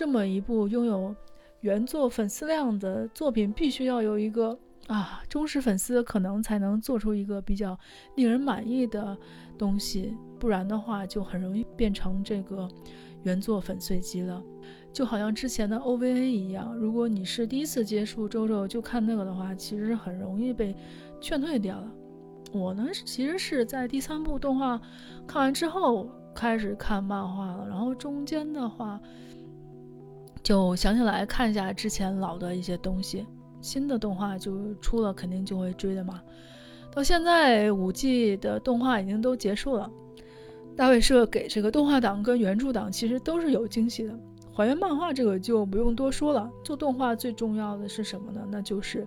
这么一部拥有原作粉丝量的作品，必须要有一个啊忠实粉丝，可能才能做出一个比较令人满意的东西，不然的话就很容易变成这个原作粉碎机了。就好像之前的 OVA 一样，如果你是第一次接触周周就看那个的话，其实很容易被劝退掉了。我呢，其实是在第三部动画看完之后开始看漫画了，然后中间的话就想起来看一下之前老的一些东西，新的动画就出了，肯定就会追的嘛。到现在五季的动画已经都结束了，大卫社给这个动画党跟原著党其实都是有惊喜的。还原漫画这个就不用多说了，做动画最重要的是什么呢？那就是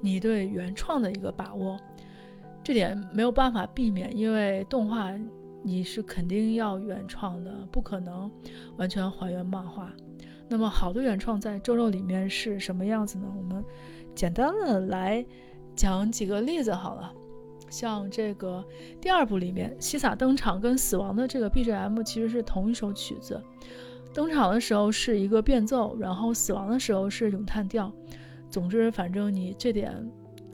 你对原创的一个把握，这点没有办法避免，因为动画你是肯定要原创的，不可能完全还原漫画。那么好的原创在周肉里面是什么样子呢？我们简单的来讲几个例子好了。像这个第二部里面，西撒登场跟死亡的这个 BGM 其实是同一首曲子。登场的时候是一个变奏，然后死亡的时候是咏叹调。总之，反正你这点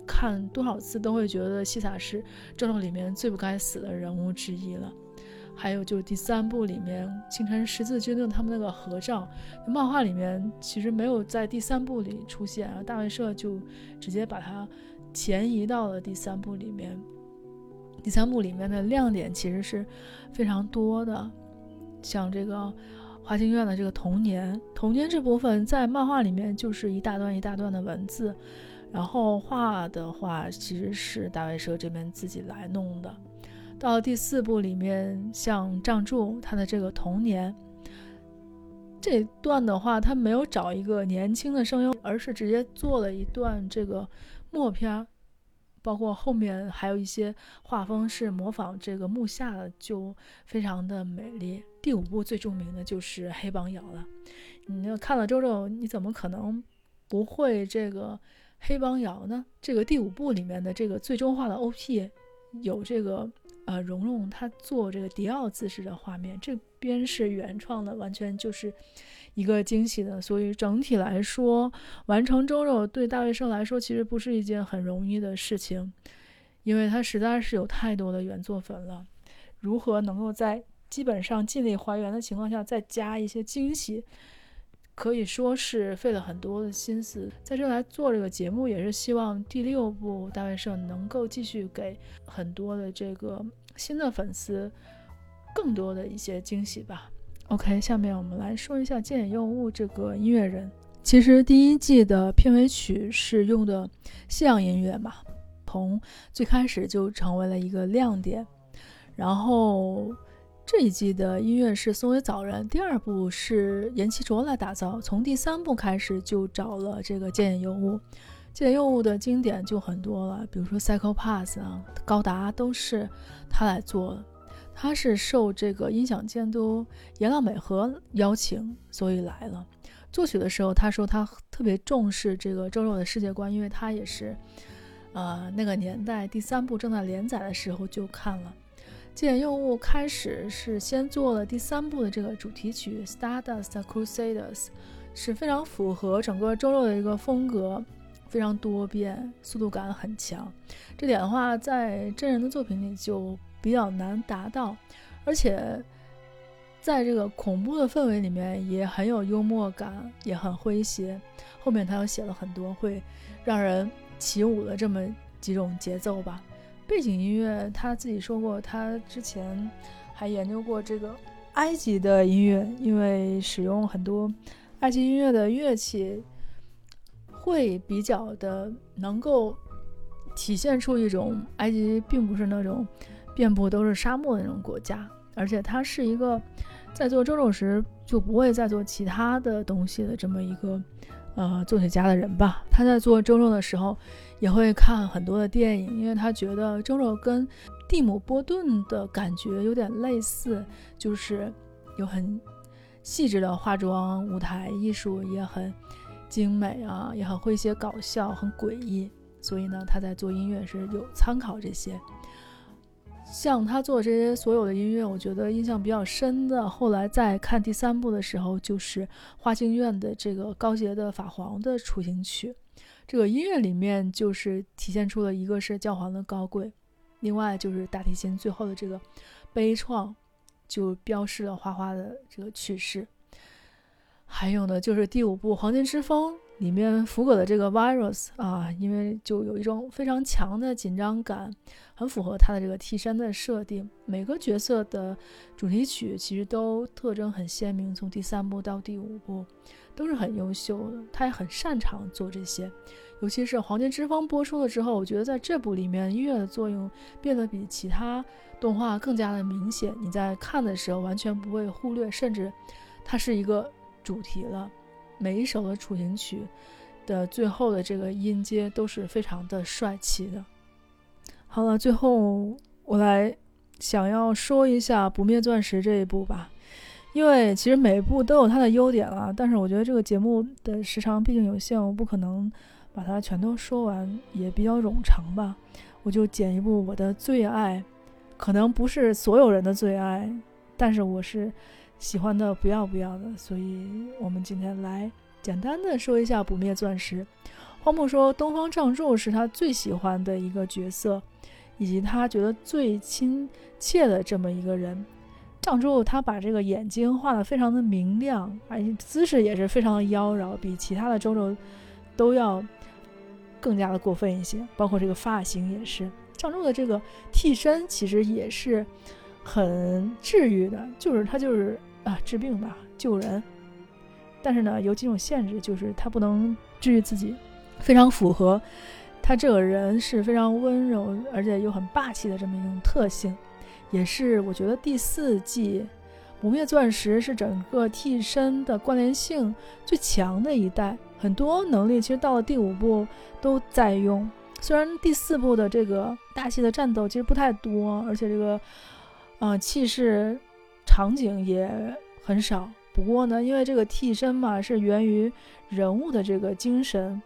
看多少次都会觉得西撒是周肉里面最不该死的人物之一了。还有就是第三部里面清晨十字军的他们那个合照，漫画里面其实没有在第三部里出现，然后大卫社就直接把它前移到了第三部里面。第三部里面的亮点其实是非常多的，像这个花京院的这个童年，童年这部分在漫画里面就是一大段一大段的文字，然后画的话其实是大卫社这边自己来弄的。到第四部里面，像仗助他的这个童年这段的话，他没有找一个年轻的声优，而是直接做了一段这个默片，包括后面还有一些画风是模仿这个木下的，就非常的美丽。第五部最著名的就是黑帮瑶了，你要看了周周，你怎么可能不会这个黑帮瑶呢？这个第五部里面的这个最终化的 OP 有这个。呃，蓉蓉她做这个迪奥姿势的画面，这边是原创的，完全就是一个惊喜的。所以整体来说，完成周肉对大卫生来说其实不是一件很容易的事情，因为他实在是有太多的原作粉了。如何能够在基本上尽力还原的情况下再加一些惊喜？可以说是费了很多的心思，在这来做这个节目，也是希望第六部大卫社能够继续给很多的这个新的粉丝更多的一些惊喜吧。OK，下面我们来说一下剑野佑物这个音乐人。其实第一季的片尾曲是用的西洋音乐嘛，从最开始就成为了一个亮点，然后。这一季的音乐是松尾早人，第二部是岩崎卓来打造。从第三部开始就找了这个剑野佑物，剑野佑物的经典就很多了，比如说《Psycho Pass》啊，《高达》都是他来做的。他是受这个音响监督岩浪美和邀请，所以来了。作曲的时候，他说他特别重视这个周六的世界观，因为他也是，呃，那个年代第三部正在连载的时候就看了。剑野佑物开始是先做了第三部的这个主题曲《Stardust Crusaders》，是非常符合整个周六的一个风格，非常多变，速度感很强。这点的话，在真人的作品里就比较难达到，而且在这个恐怖的氛围里面也很有幽默感，也很诙谐。后面他又写了很多会让人起舞的这么几种节奏吧。背景音乐，他自己说过，他之前还研究过这个埃及的音乐，因为使用很多埃及音乐的乐器，会比较的能够体现出一种埃及并不是那种遍布都是沙漠的那种国家，而且它是一个在做周肉时就不会再做其他的东西的这么一个呃作曲家的人吧。他在做周肉的时候。也会看很多的电影，因为他觉得周肉跟蒂姆·波顿的感觉有点类似，就是有很细致的化妆，舞台艺术也很精美啊，也很诙谐搞笑，很诡异。所以呢，他在做音乐时有参考这些。像他做这些所有的音乐，我觉得印象比较深的，后来在看第三部的时候，就是花京院的这个高洁的法皇的雏形曲。这个音乐里面就是体现出了一个是教皇的高贵，另外就是大提琴最后的这个悲怆，就标示了花花的这个去世。还有呢，就是第五部《黄金之风》里面福葛的这个 virus 啊，因为就有一种非常强的紧张感，很符合他的这个替身的设定。每个角色的主题曲其实都特征很鲜明，从第三部到第五部都是很优秀的。他也很擅长做这些，尤其是《黄金之风》播出了之后，我觉得在这部里面音乐的作用变得比其他动画更加的明显。你在看的时候完全不会忽略，甚至它是一个主题了。每一首的处刑曲的最后的这个音阶都是非常的帅气的。好了，最后我来想要说一下《不灭钻石》这一部吧，因为其实每一部都有它的优点了，但是我觉得这个节目的时长毕竟有限，我不可能把它全都说完，也比较冗长吧。我就剪一部我的最爱，可能不是所有人的最爱，但是我是。喜欢的不要不要的，所以我们今天来简单的说一下不灭钻石。荒木说东方仗助是他最喜欢的一个角色，以及他觉得最亲切的这么一个人。仗助他把这个眼睛画得非常的明亮，而且姿势也是非常的妖娆，比其他的周周都要更加的过分一些，包括这个发型也是。仗助的这个替身其实也是很治愈的，就是他就是。啊，治病吧，救人，但是呢，有几种限制，就是他不能治愈自己，非常符合。他这个人是非常温柔，而且又很霸气的这么一种特性，也是我觉得第四季《不灭钻石》是整个替身的关联性最强的一代，很多能力其实到了第五部都在用，虽然第四部的这个大戏的战斗其实不太多，而且这个啊气势。场景也很少，不过呢，因为这个替身嘛是源于人物的这个精神，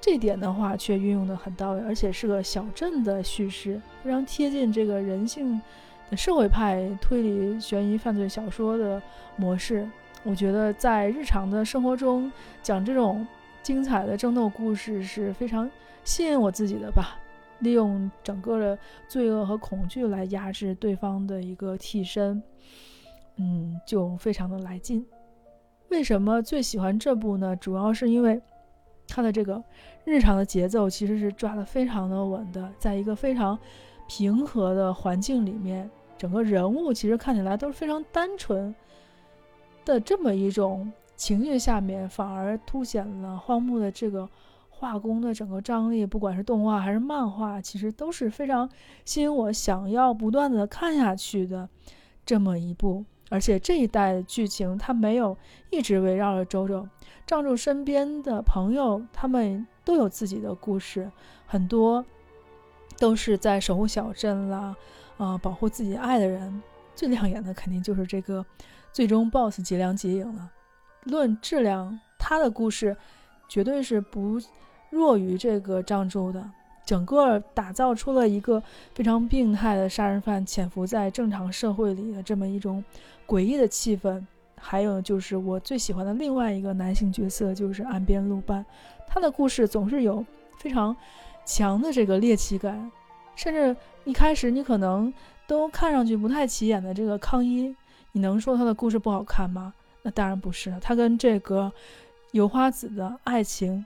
这点的话却运用的很到位，而且是个小镇的叙事，非常贴近这个人性的社会派推理悬疑犯罪小说的模式。我觉得在日常的生活中讲这种精彩的争斗故事是非常吸引我自己的吧。利用整个的罪恶和恐惧来压制对方的一个替身，嗯，就非常的来劲。为什么最喜欢这部呢？主要是因为它的这个日常的节奏其实是抓的非常的稳的，在一个非常平和的环境里面，整个人物其实看起来都是非常单纯的这么一种情绪下面，反而凸显了荒木的这个。画工的整个张力，不管是动画还是漫画，其实都是非常吸引我，想要不断的看下去的这么一部。而且这一代的剧情，它没有一直围绕着周周，仗助身边的朋友，他们都有自己的故事，很多都是在守护小镇啦，啊，保护自己爱的人。最亮眼的肯定就是这个最终 BOSS 吉良吉影了。论质量，他的故事绝对是不。弱于这个漳州的，整个打造出了一个非常病态的杀人犯潜伏在正常社会里的这么一种诡异的气氛。还有就是我最喜欢的另外一个男性角色，就是岸边露伴，他的故事总是有非常强的这个猎奇感，甚至一开始你可能都看上去不太起眼的这个康一，你能说他的故事不好看吗？那当然不是，他跟这个油花子的爱情。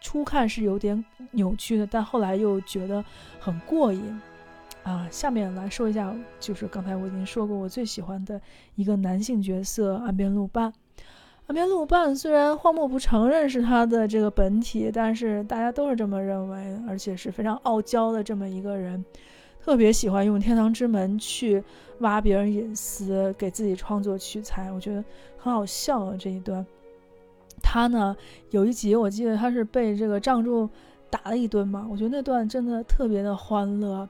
初看是有点扭曲的，但后来又觉得很过瘾啊！下面来说一下，就是刚才我已经说过，我最喜欢的一个男性角色岸边露伴。岸边露伴虽然荒木不承认是他的这个本体，但是大家都是这么认为，而且是非常傲娇的这么一个人，特别喜欢用天堂之门去挖别人隐私，给自己创作取材。我觉得很好笑啊这一段。他呢，有一集我记得他是被这个仗助打了一顿嘛，我觉得那段真的特别的欢乐，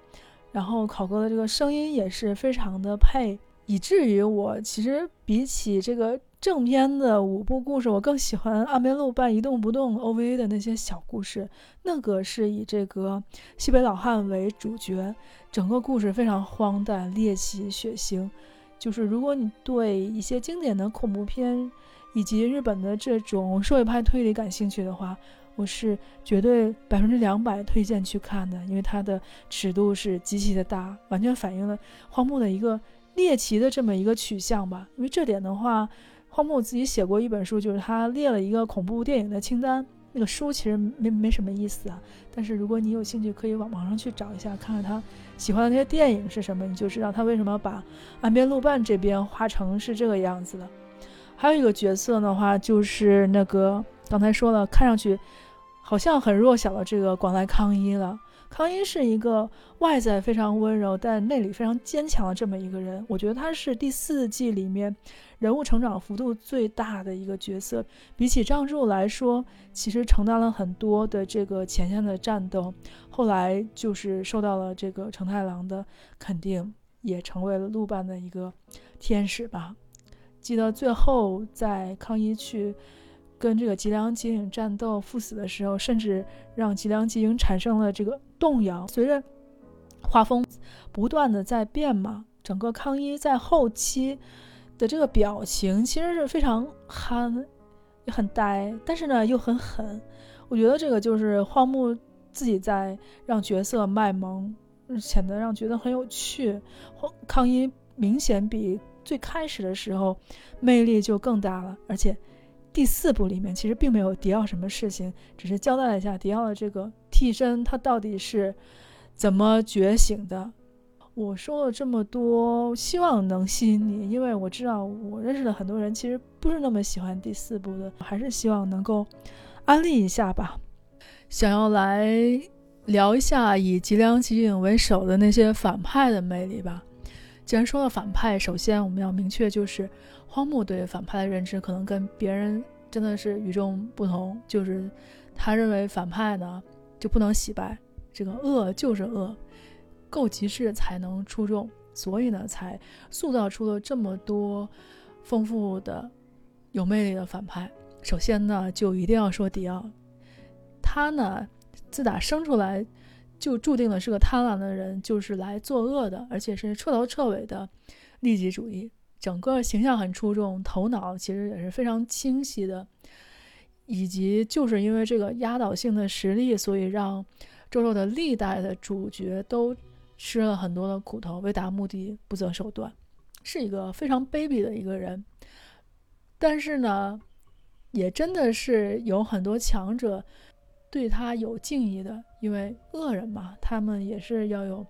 然后考哥的这个声音也是非常的配，以至于我其实比起这个正片的五部故事，我更喜欢阿梅路扮一动不动 OVA 的那些小故事，那个是以这个西北老汉为主角，整个故事非常荒诞、猎奇、血腥，就是如果你对一些经典的恐怖片。以及日本的这种社会派推理感兴趣的话，我是绝对百分之两百推荐去看的，因为它的尺度是极其的大，完全反映了荒木的一个猎奇的这么一个取向吧。因为这点的话，荒木自己写过一本书，就是他列了一个恐怖电影的清单。那个书其实没没什么意思啊，但是如果你有兴趣，可以往网上去找一下，看看他喜欢的那些电影是什么，你就知道他为什么把岸边露伴这边画成是这个样子的。还有一个角色的话，就是那个刚才说了，看上去好像很弱小的这个广濑康一了。康一是一个外在非常温柔，但内里非常坚强的这么一个人。我觉得他是第四季里面人物成长幅度最大的一个角色。比起张柱来说，其实承担了很多的这个前线的战斗。后来就是受到了这个成太郎的肯定，也成为了陆半的一个天使吧。记得最后在康一去。跟这个吉良吉影战斗赴死的时候，甚至让吉良吉影产生了这个动摇。随着画风不断的在变嘛，整个康一在后期的这个表情其实是非常憨，也很呆，但是呢又很狠。我觉得这个就是荒木自己在让角色卖萌，显得让角色很有趣。康一明显比最开始的时候魅力就更大了，而且。第四部里面其实并没有迪奥什么事情，只是交代了一下迪奥的这个替身他到底是怎么觉醒的。我说了这么多，希望能吸引你，因为我知道我认识的很多人其实不是那么喜欢第四部的，还是希望能够安利一下吧。想要来聊一下以吉良吉影为首的那些反派的魅力吧。既然说到反派，首先我们要明确就是。荒木对反派的认知可能跟别人真的是与众不同，就是他认为反派呢就不能洗白，这个恶就是恶，够极致才能出众，所以呢才塑造出了这么多丰富的、有魅力的反派。首先呢就一定要说迪奥，他呢自打生出来就注定了是个贪婪的人，就是来作恶的，而且是彻头彻尾的利己主义。整个形象很出众，头脑其实也是非常清晰的，以及就是因为这个压倒性的实力，所以让周周的历代的主角都吃了很多的苦头，为达目的不择手段，是一个非常卑鄙的一个人。但是呢，也真的是有很多强者对他有敬意的，因为恶人嘛，他们也是要有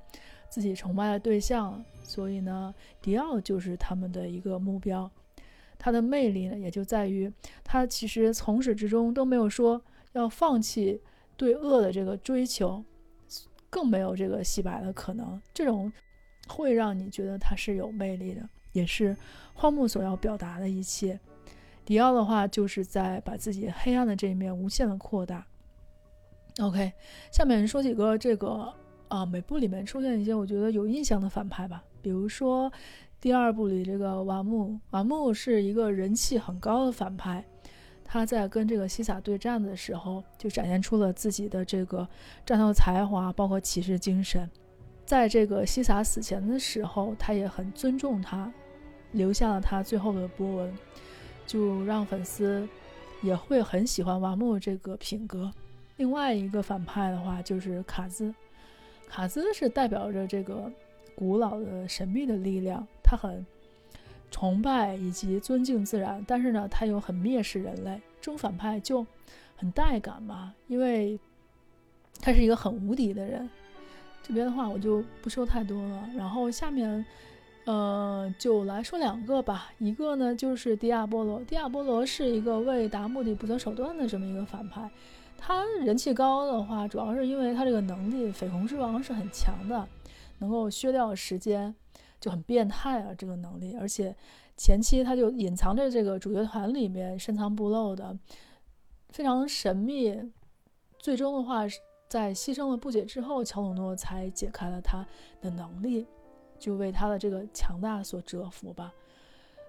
自己崇拜的对象。所以呢，迪奥就是他们的一个目标。他的魅力呢，也就在于他其实从始至终都没有说要放弃对恶的这个追求，更没有这个洗白的可能。这种会让你觉得他是有魅力的，也是荒木所要表达的一切。迪奥的话，就是在把自己黑暗的这一面无限的扩大。OK，下面说几个这个啊，每部里面出现一些我觉得有印象的反派吧。比如说，第二部里这个瓦木，瓦木是一个人气很高的反派。他在跟这个西萨对战的时候，就展现出了自己的这个战斗才华，包括骑士精神。在这个西萨死前的时候，他也很尊重他，留下了他最后的波纹，就让粉丝也会很喜欢瓦木这个品格。另外一个反派的话，就是卡兹，卡兹是代表着这个。古老的神秘的力量，他很崇拜以及尊敬自然，但是呢，他又很蔑视人类。这种反派就很带感嘛，因为他是一个很无敌的人。这边的话我就不说太多了，然后下面呃就来说两个吧。一个呢就是迪亚波罗，迪亚波罗是一个为达目的不择手段的这么一个反派。他人气高的话，主要是因为他这个能力，绯红之王是很强的。能够削掉时间，就很变态啊！这个能力，而且前期他就隐藏在这个主角团里面，深藏不露的，非常神秘。最终的话，在牺牲了不解之后，乔鲁诺才解开了他的能力，就为他的这个强大所折服吧。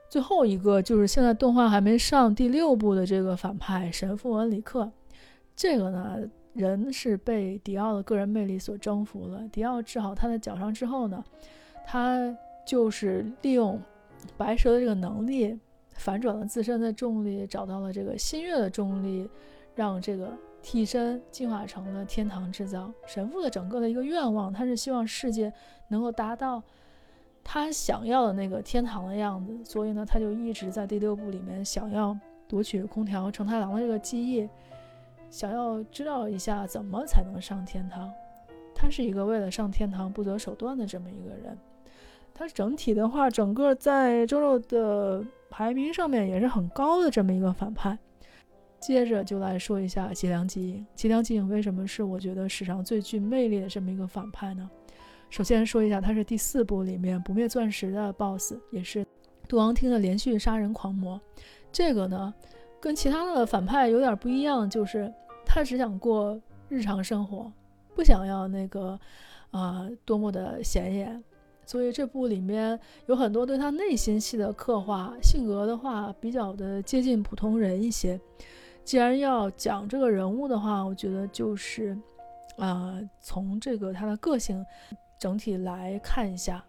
最后一个就是现在动画还没上第六部的这个反派神父文里克，这个呢？人是被迪奥的个人魅力所征服了。迪奥治好他的脚伤之后呢，他就是利用白蛇的这个能力，反转了自身的重力，找到了这个新月的重力，让这个替身进化成了天堂制造神父的整个的一个愿望。他是希望世界能够达到他想要的那个天堂的样子，所以呢，他就一直在第六部里面想要夺取空调承太郎的这个记忆，想要知道一下怎么才能上天堂。他是一个为了上天堂不择手段的这么一个人。他整体的话，整个在周六的排名上面也是很高的这么一个反派。接着就来说一下吉良吉影。吉良吉影为什么是我觉得史上最具魅力的这么一个反派呢？首先说一下，他是第四部里面不灭钻石的 BOSS，也是杜王厅的连续杀人狂魔。这个呢，跟其他的反派有点不一样，就是他只想过日常生活，不想要那个啊多么的显眼。所以这部里面有很多对他内心戏的刻画，性格的话比较的接近普通人一些。既然要讲这个人物的话，我觉得就是啊，从这个他的个性。整体来看一下，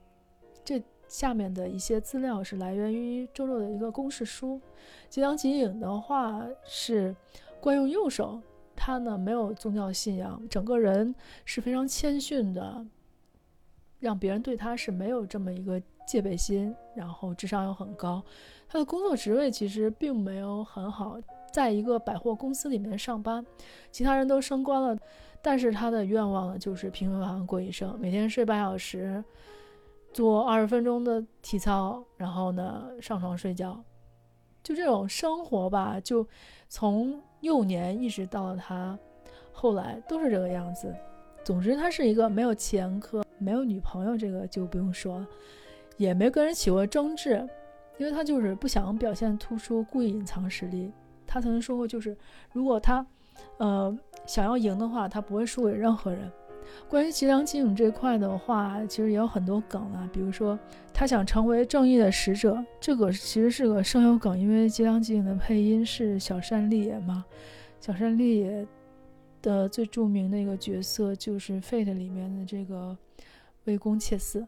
下面的一些资料是来源于周周的一个公式书。吉良吉影的话是惯用右手，他呢没有宗教信仰，整个人是非常谦逊的，让别人对他是没有这么一个戒备心，然后智商又很高。他的工作职位其实并没有很好，在一个百货公司里面上班，其他人都升官了。但是他的愿望呢，就是平平凡凡过一生，每天睡八小时，做二十分钟的体操，然后呢上床睡觉，就这种生活吧，就从幼年一直到他后来都是这个样子。总之，他是一个没有前科、没有女朋友，这个就不用说，也没跟人起过争执，因为他就是不想表现突出，故意隐藏实力。他曾经说过，就是如果他。呃，想要赢的话，他不会输给任何人。关于吉良吉影这块的话，其实也有很多梗啊，比如说他想成为正义的使者，这个其实是个声优梗，因为吉良吉影的配音是小山丽野嘛。小山丽野的最著名的一个角色就是《Fate》里面的这个魏公切嗣，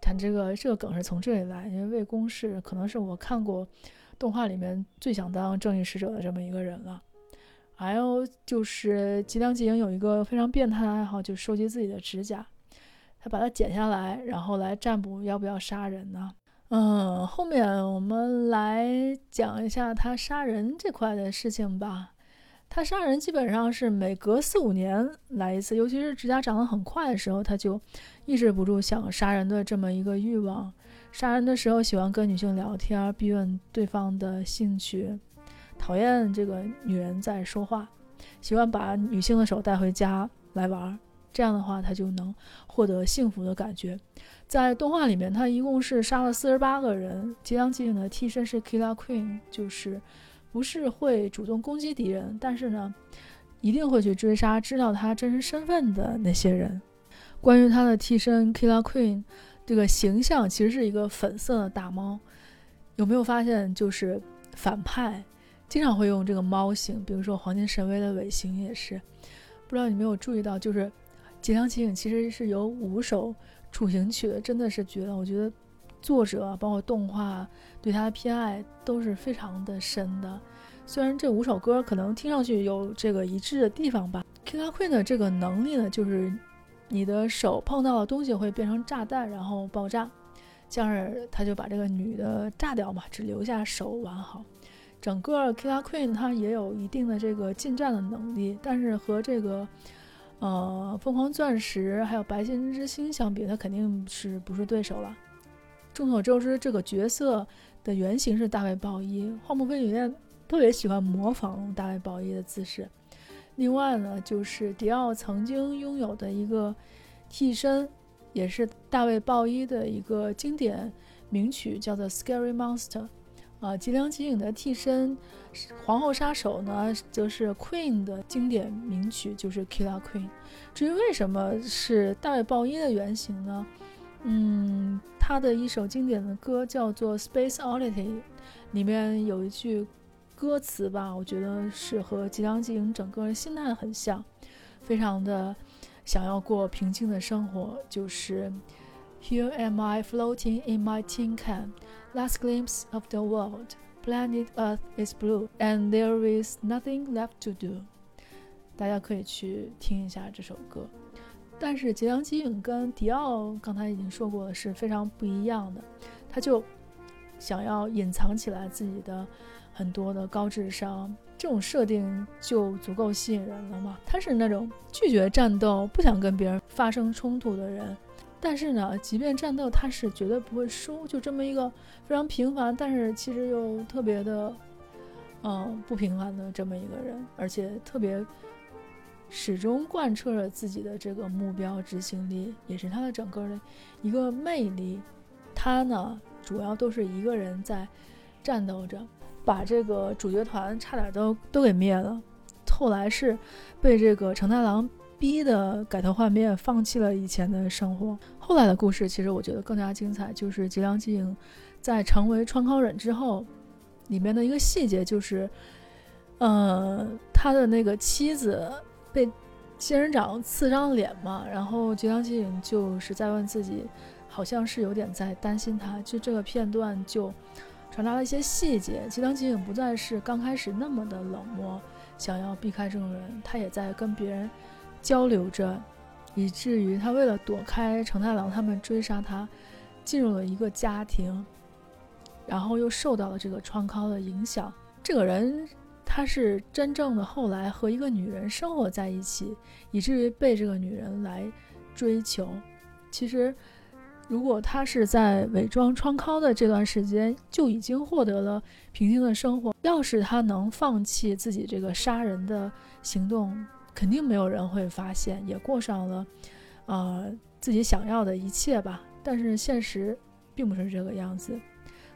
他这个这个梗是从这里来，因为魏公是可能是我看过动画里面最想当正义使者的这么一个人了。还有就是吉良吉影有一个非常变态的爱好，就是收集自己的指甲，他把它剪下来，然后来占卜要不要杀人呢？嗯，后面我们来讲一下他杀人这块的事情吧。他杀人基本上是每隔四五年来一次，尤其是指甲长得很快的时候，他就抑制不住想杀人的这么一个欲望。杀人的时候喜欢跟女性聊天，逼问对方的兴趣。讨厌这个女人在说话，喜欢把女性的手带回家来玩，这样的话他就能获得幸福的感觉。在动画里面，他一共是杀了四十八个人。吉良吉影的替身是 kill Queen，就是不是会主动攻击敌人，但是呢，一定会去追杀知道他真实身份的那些人。关于他的替身 kill Queen 这个形象，其实是一个粉色的大猫。有没有发现，就是反派？经常会用这个猫形，比如说黄金神威的尾形也是。不知道你没有注意到，就是吉良吉影其实是有五首处刑曲，真的是绝了。我觉得作者包括动画对他的偏爱都是非常的深的。虽然这五首歌可能听上去有这个一致的地方吧。Killer Queen 的这个能力呢，就是你的手碰到的东西会变成炸弹，然后爆炸，这样他就把这个女的炸掉嘛，只留下手完好。整个 Killer Queen 他也有一定的这个近战的能力，但是和这个呃凤凰钻石还有白金之星相比，他肯定是不是对手了。众所周知，这个角色的原型是大卫鲍伊，荒木飞吕彦特别喜欢模仿大卫鲍伊的姿势。另外呢，就是迪奥曾经拥有的一个替身，也是大卫鲍伊的一个经典名曲，叫做《Scary Monster》。啊，吉良吉影的替身皇后杀手呢，则是 Queen 的经典名曲，就是 Killer Queen。至于为什么是大卫鲍伊的原型呢？嗯，他的一首经典的歌叫做《Space Oddity》，里面有一句歌词吧，我觉得是和吉良吉影整个人心态很像，非常的想要过平静的生活，就是 Here am I floating in my tin can。Last glimpse of the world, planet Earth is blue, and there is nothing left to do. 大家可以去听一下这首歌。但是杰良吉影跟迪奥刚才已经说过了是非常不一样的，他就想要隐藏起来自己的很多的高智商，这种设定就足够吸引人了嘛。他是那种拒绝战斗、不想跟别人发生冲突的人，但是呢，即便战斗，他是绝对不会输。就这么一个非常平凡，但是其实又特别的，嗯，不平凡的这么一个人，而且特别。始终贯彻着自己的这个目标执行力，也是他的整个的一个魅力。他呢，主要都是一个人在战斗着，把这个主角团差点都都给灭了。后来是被这个承太郎逼的改头换面，放弃了以前的生活。后来的故事其实我觉得更加精彩，就是吉良吉影在成为川尻忍之后，里面的一个细节就是，呃，他的那个妻子。被仙人掌刺伤脸嘛，然后吉良吉影就是在问自己，好像是有点在担心他。就这个片段就传达了一些细节，吉良吉影不再是刚开始那么的冷漠，想要避开这种人，他也在跟别人交流着，以至于他为了躲开成太郎他们追杀他，进入了一个家庭，然后又受到了这个创康的影响，这个人。他是真正的后来和一个女人生活在一起，以至于被这个女人来追求。其实，如果他是在伪装创康的这段时间就已经获得了平静的生活，要是他能放弃自己这个杀人的行动，肯定没有人会发现，也过上了，呃，自己想要的一切吧。但是现实并不是这个样子。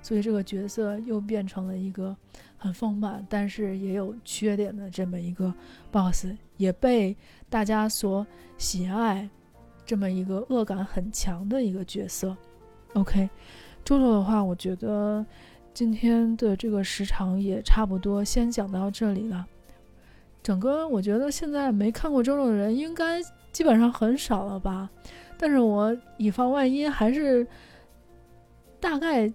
所以这个角色又变成了一个很丰满，但是也有缺点的这么一个 boss，也被大家所喜爱，这么一个恶感很强的一个角色。OK，周周的话，我觉得今天的这个时长也差不多，先讲到这里了。整个我觉得现在没看过周周的人应该基本上很少了吧，但是我以防万一，还是大概。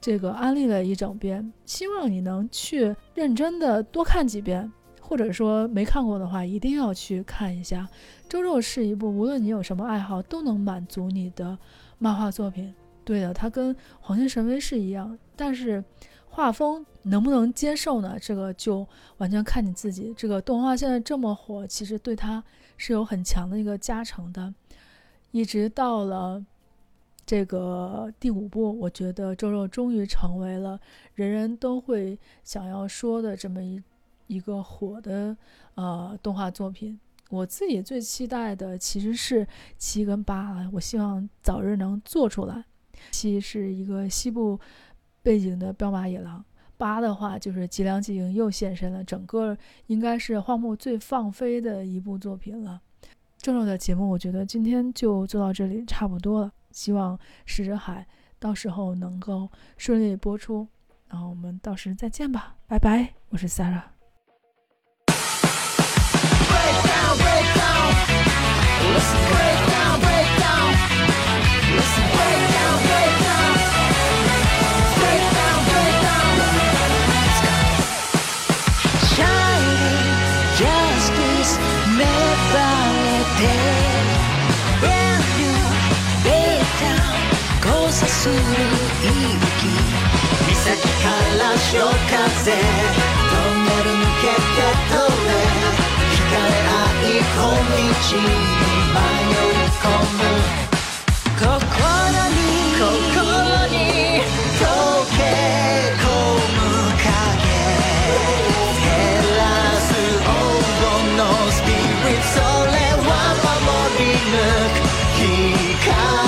这个安利了一整遍，希望你能去认真的多看几遍，或者说没看过的话，一定要去看一下。周周是一部无论你有什么爱好都能满足你的漫画作品。对的，它跟《黄金神威》是一样，但是画风能不能接受呢？这个就完全看你自己。这个动画现在这么火，其实对它是有很强的一个加成的，一直到了。这个第五部，我觉得周肉终于成为了人人都会想要说的这么一一个火的呃动画作品。我自己最期待的其实是七跟八，我希望早日能做出来。七是一个西部背景的彪马野狼，八的话就是吉良吉影又现身了，整个应该是荒木最放飞的一部作品了。周肉的节目，我觉得今天就做到这里，差不多了。希望石之海到时候能够顺利播出，然后我们到时再见吧，拜拜，我是 Sarah。潮風トンネル抜けて飛べ光合い小道に迷い込む心に心に溶け込む影照らす黄金のスピリットそれは守り抜く光